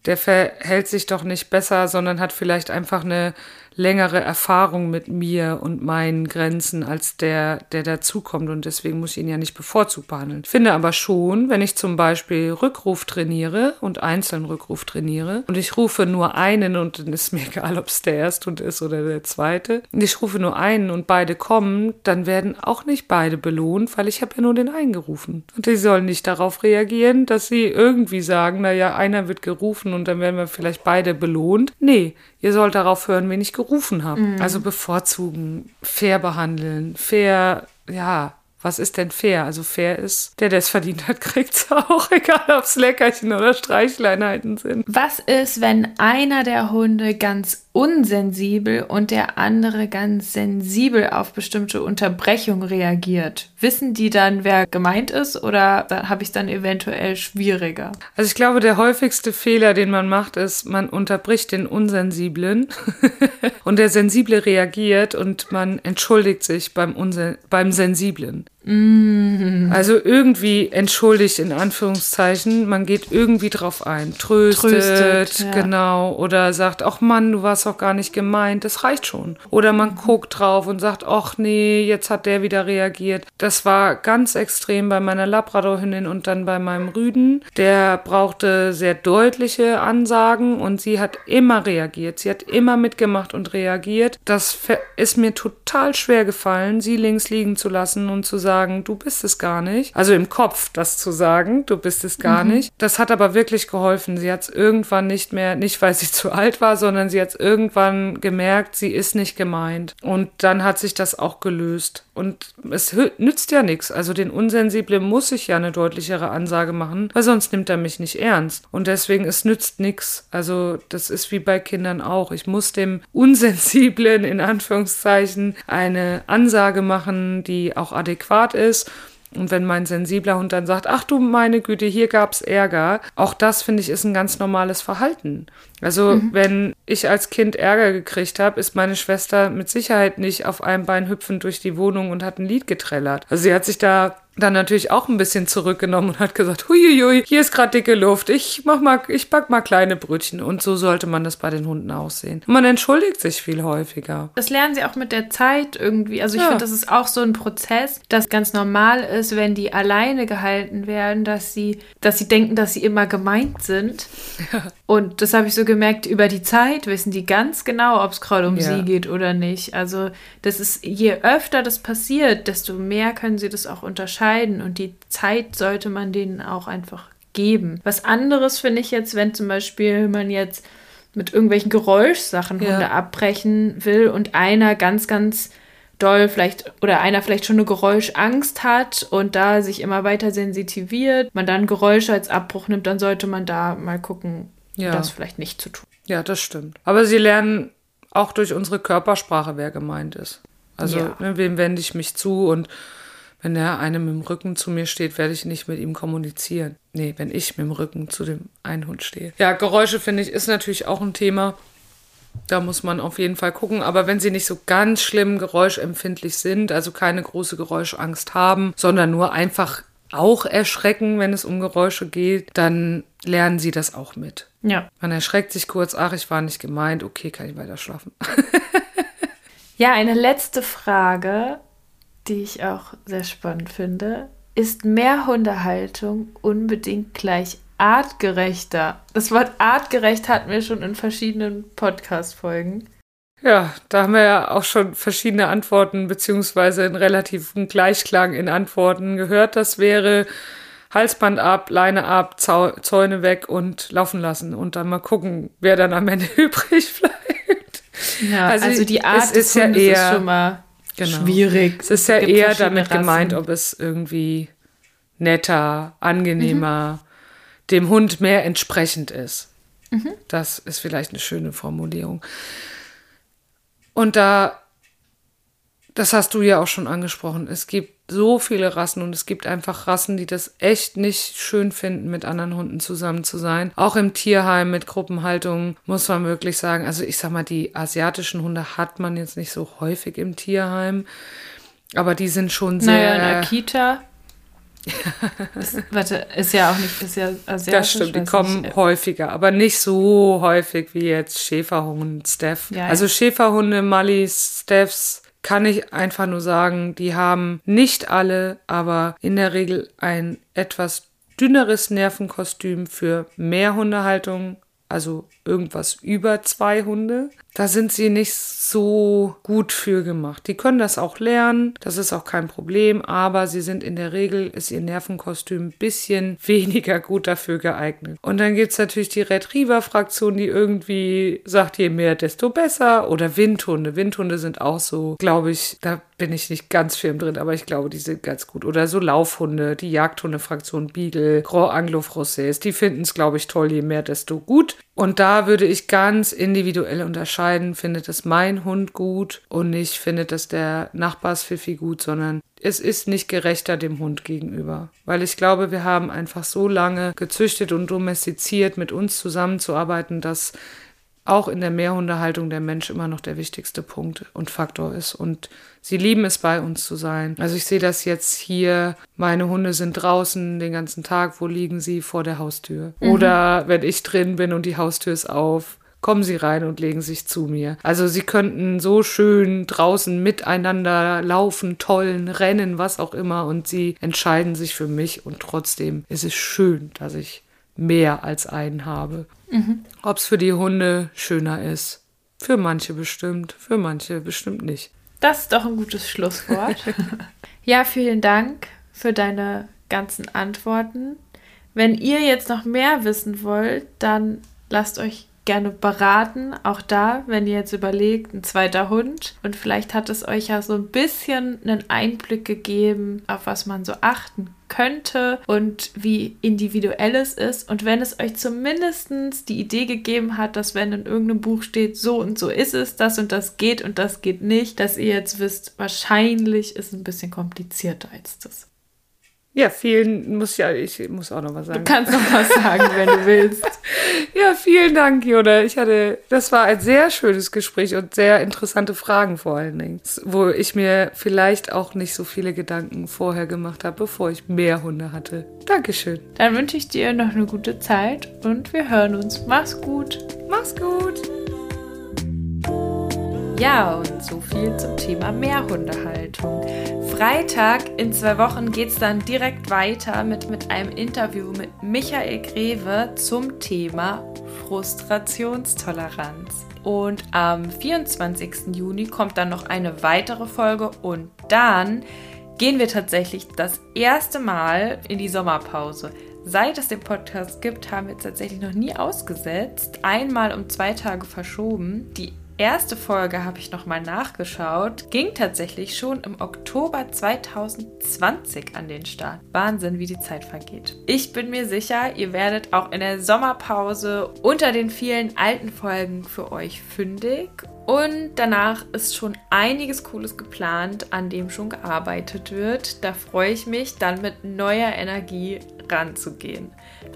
der verhält sich doch nicht besser, sondern hat vielleicht einfach eine längere Erfahrung mit mir und meinen Grenzen als der, der dazukommt. Und deswegen muss ich ihn ja nicht bevorzugt behandeln. Finde aber schon, wenn ich zum Beispiel Rückruf trainiere und einzeln Rückruf trainiere und ich rufe nur einen und dann ist mir egal, ob es der Ersthund ist oder der zweite, und ich rufe nur einen und beide kommen, dann werden auch nicht beide belohnt, weil ich habe ja nur den einen gerufen. Und die sollen nicht darauf reagieren, dass sie irgendwie sagen, naja, einer wird gerufen und dann werden wir vielleicht beide belohnt. Nee, ihr sollt darauf hören, wen ich gerufen habe. Mhm. Also bevorzugen, fair behandeln, fair, ja, was ist denn fair? Also fair ist, der, der es verdient hat, kriegt es auch, egal ob es Leckerchen oder Streichleinheiten sind. Was ist, wenn einer der Hunde ganz unsensibel und der andere ganz sensibel auf bestimmte Unterbrechungen reagiert? Wissen die dann, wer gemeint ist oder habe ich es dann eventuell schwieriger? Also ich glaube, der häufigste Fehler, den man macht, ist, man unterbricht den Unsensiblen und der Sensible reagiert und man entschuldigt sich beim, Unsen beim Sensiblen. Mm. Also irgendwie entschuldigt in Anführungszeichen, man geht irgendwie drauf ein, tröstet, tröstet ja. genau, oder sagt, ach Mann, du warst doch gar nicht gemeint, das reicht schon. Oder man guckt drauf und sagt, ach nee, jetzt hat der wieder reagiert. Das war ganz extrem bei meiner Labradorhündin und dann bei meinem Rüden. Der brauchte sehr deutliche Ansagen und sie hat immer reagiert. Sie hat immer mitgemacht und reagiert. Das ist mir total schwer gefallen, sie links liegen zu lassen und zu sagen, sagen, du bist es gar nicht. Also im Kopf das zu sagen, du bist es gar mhm. nicht. Das hat aber wirklich geholfen. Sie hat es irgendwann nicht mehr, nicht weil sie zu alt war, sondern sie hat es irgendwann gemerkt, sie ist nicht gemeint. Und dann hat sich das auch gelöst. Und es nützt ja nichts. Also den Unsensiblen muss ich ja eine deutlichere Ansage machen, weil sonst nimmt er mich nicht ernst. Und deswegen, es nützt nichts. Also das ist wie bei Kindern auch. Ich muss dem Unsensiblen in Anführungszeichen eine Ansage machen, die auch adäquat ist. Und wenn mein sensibler Hund dann sagt, ach du meine Güte, hier gab's Ärger, auch das finde ich ist ein ganz normales Verhalten. Also mhm. wenn ich als Kind Ärger gekriegt habe, ist meine Schwester mit Sicherheit nicht auf einem Bein hüpfend durch die Wohnung und hat ein Lied getrellert. Also sie hat sich da dann natürlich auch ein bisschen zurückgenommen und hat gesagt, huiuiui, hier ist gerade dicke Luft, ich mach mal, ich back mal kleine Brötchen. Und so sollte man das bei den Hunden aussehen. Man entschuldigt sich viel häufiger. Das lernen sie auch mit der Zeit irgendwie. Also ich ja. finde, das ist auch so ein Prozess, das ganz normal ist, wenn die alleine gehalten werden, dass sie, dass sie denken, dass sie immer gemeint sind. Ja. Und das habe ich so gemerkt, über die Zeit wissen die ganz genau, ob es gerade um ja. sie geht oder nicht. Also das ist, je öfter das passiert, desto mehr können sie das auch unterscheiden. Und die Zeit sollte man denen auch einfach geben. Was anderes finde ich jetzt, wenn zum Beispiel man jetzt mit irgendwelchen Geräuschsachen ja. Hunde abbrechen will und einer ganz, ganz doll vielleicht oder einer vielleicht schon eine Geräuschangst hat und da sich immer weiter sensitiviert, man dann Geräusche als Abbruch nimmt, dann sollte man da mal gucken, ja. das vielleicht nicht zu tun. Ja, das stimmt. Aber sie lernen auch durch unsere Körpersprache, wer gemeint ist. Also, ja. ne, wem wende ich mich zu und wenn der eine mit dem Rücken zu mir steht, werde ich nicht mit ihm kommunizieren. Nee, wenn ich mit dem Rücken zu dem einen Hund stehe. Ja, Geräusche finde ich ist natürlich auch ein Thema. Da muss man auf jeden Fall gucken. Aber wenn sie nicht so ganz schlimm geräuschempfindlich sind, also keine große Geräuschangst haben, sondern nur einfach auch erschrecken, wenn es um Geräusche geht, dann lernen sie das auch mit. Ja. Man erschreckt sich kurz, ach, ich war nicht gemeint, okay, kann ich weiter schlafen. ja, eine letzte Frage, die ich auch sehr spannend finde. Ist Mehrhundehaltung unbedingt gleich artgerechter? Das Wort artgerecht hatten wir schon in verschiedenen Podcast-Folgen. Ja, da haben wir ja auch schon verschiedene Antworten beziehungsweise einen relativen Gleichklang in Antworten gehört. Das wäre Halsband ab, Leine ab, Zäune weg und laufen lassen und dann mal gucken, wer dann am Ende übrig bleibt. Ja, also, also die Art ist ja eher ist schon mal genau. schwierig. Es ist ja eher damit Rassen. gemeint, ob es irgendwie netter, angenehmer, mhm. dem Hund mehr entsprechend ist. Mhm. Das ist vielleicht eine schöne Formulierung. Und da, das hast du ja auch schon angesprochen, es gibt so viele Rassen und es gibt einfach Rassen, die das echt nicht schön finden, mit anderen Hunden zusammen zu sein. Auch im Tierheim mit Gruppenhaltung muss man wirklich sagen, also ich sag mal, die asiatischen Hunde hat man jetzt nicht so häufig im Tierheim, aber die sind schon sehr. Naja, in ist, warte, ist ja auch nicht, ist ja asiatisch. Das stimmt, die kommen nicht. häufiger, aber nicht so häufig wie jetzt Schäferhund, Steph. Ja, also Schäferhunde, Mallis, Stephs, kann ich einfach nur sagen, die haben nicht alle, aber in der Regel ein etwas dünneres Nervenkostüm für mehr Hundehaltung, also irgendwas über zwei Hunde. Da sind sie nicht so gut für gemacht. Die können das auch lernen, das ist auch kein Problem, aber sie sind in der Regel, ist ihr Nervenkostüm ein bisschen weniger gut dafür geeignet. Und dann gibt es natürlich die Retriever-Fraktion, die irgendwie sagt, je mehr, desto besser. Oder Windhunde. Windhunde sind auch so, glaube ich, da bin ich nicht ganz firm drin, aber ich glaube, die sind ganz gut. Oder so Laufhunde, die Jagdhunde-Fraktion Beagle, Grand Anglo-Français, die finden es, glaube ich, toll, je mehr, desto gut. Und da würde ich ganz individuell unterscheiden, findet es mein Hund gut und nicht findet es der Nachbarsfifi gut, sondern es ist nicht gerechter dem Hund gegenüber. Weil ich glaube, wir haben einfach so lange gezüchtet und domestiziert, mit uns zusammenzuarbeiten, dass auch in der Mehrhundehaltung der Mensch immer noch der wichtigste Punkt und Faktor ist. Und sie lieben es, bei uns zu sein. Also ich sehe das jetzt hier. Meine Hunde sind draußen den ganzen Tag. Wo liegen sie? Vor der Haustür. Mhm. Oder wenn ich drin bin und die Haustür ist auf, kommen sie rein und legen sich zu mir. Also sie könnten so schön draußen miteinander laufen, tollen, rennen, was auch immer. Und sie entscheiden sich für mich. Und trotzdem ist es schön, dass ich mehr als einen habe. Mhm. Ob es für die Hunde schöner ist. Für manche bestimmt, für manche bestimmt nicht. Das ist doch ein gutes Schlusswort. ja, vielen Dank für deine ganzen Antworten. Wenn ihr jetzt noch mehr wissen wollt, dann lasst euch gerne beraten. Auch da, wenn ihr jetzt überlegt, ein zweiter Hund. Und vielleicht hat es euch ja so ein bisschen einen Einblick gegeben, auf was man so achten könnte und wie individuell es ist. Und wenn es euch zumindest die Idee gegeben hat, dass wenn in irgendeinem Buch steht, so und so ist es, das und das geht und das geht nicht, dass ihr jetzt wisst, wahrscheinlich ist es ein bisschen komplizierter als das. Ja, vielen muss ja, ich muss auch noch was sagen. Du kannst noch was sagen, wenn du willst. Ja, vielen Dank, Jona. Ich hatte, das war ein sehr schönes Gespräch und sehr interessante Fragen vor allen Dingen, wo ich mir vielleicht auch nicht so viele Gedanken vorher gemacht habe, bevor ich mehr Hunde hatte. Dankeschön. Dann wünsche ich dir noch eine gute Zeit und wir hören uns. Mach's gut. Mach's gut. Ja, und so viel zum Thema Mehrhundehaltung. Freitag in zwei Wochen geht es dann direkt weiter mit, mit einem Interview mit Michael Greve zum Thema Frustrationstoleranz. Und am 24. Juni kommt dann noch eine weitere Folge und dann gehen wir tatsächlich das erste Mal in die Sommerpause. Seit es den Podcast gibt, haben wir es tatsächlich noch nie ausgesetzt. Einmal um zwei Tage verschoben. Die erste Folge habe ich nochmal nachgeschaut, ging tatsächlich schon im Oktober 2020 an den Start. Wahnsinn, wie die Zeit vergeht. Ich bin mir sicher, ihr werdet auch in der Sommerpause unter den vielen alten Folgen für euch fündig. Und danach ist schon einiges Cooles geplant, an dem schon gearbeitet wird. Da freue ich mich, dann mit neuer Energie ranzugehen.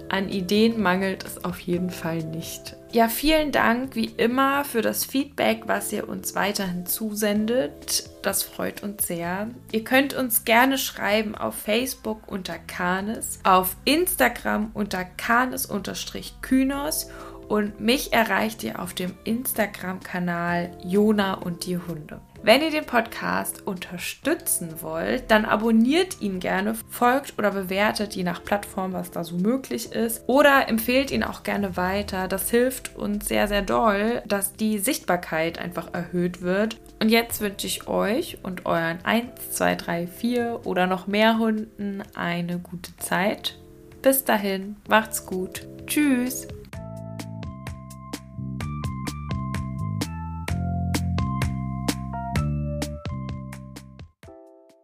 An Ideen mangelt es auf jeden Fall nicht. Ja, vielen Dank wie immer für das Feedback, was ihr uns weiterhin zusendet. Das freut uns sehr. Ihr könnt uns gerne schreiben auf Facebook unter Kanes, auf Instagram unter Kanes-Kynos und mich erreicht ihr auf dem Instagram-Kanal Jona und die Hunde. Wenn ihr den Podcast unterstützen wollt, dann abonniert ihn gerne, folgt oder bewertet, je nach Plattform, was da so möglich ist. Oder empfehlt ihn auch gerne weiter. Das hilft uns sehr, sehr doll, dass die Sichtbarkeit einfach erhöht wird. Und jetzt wünsche ich euch und euren 1, 2, 3, 4 oder noch mehr Hunden eine gute Zeit. Bis dahin, macht's gut. Tschüss.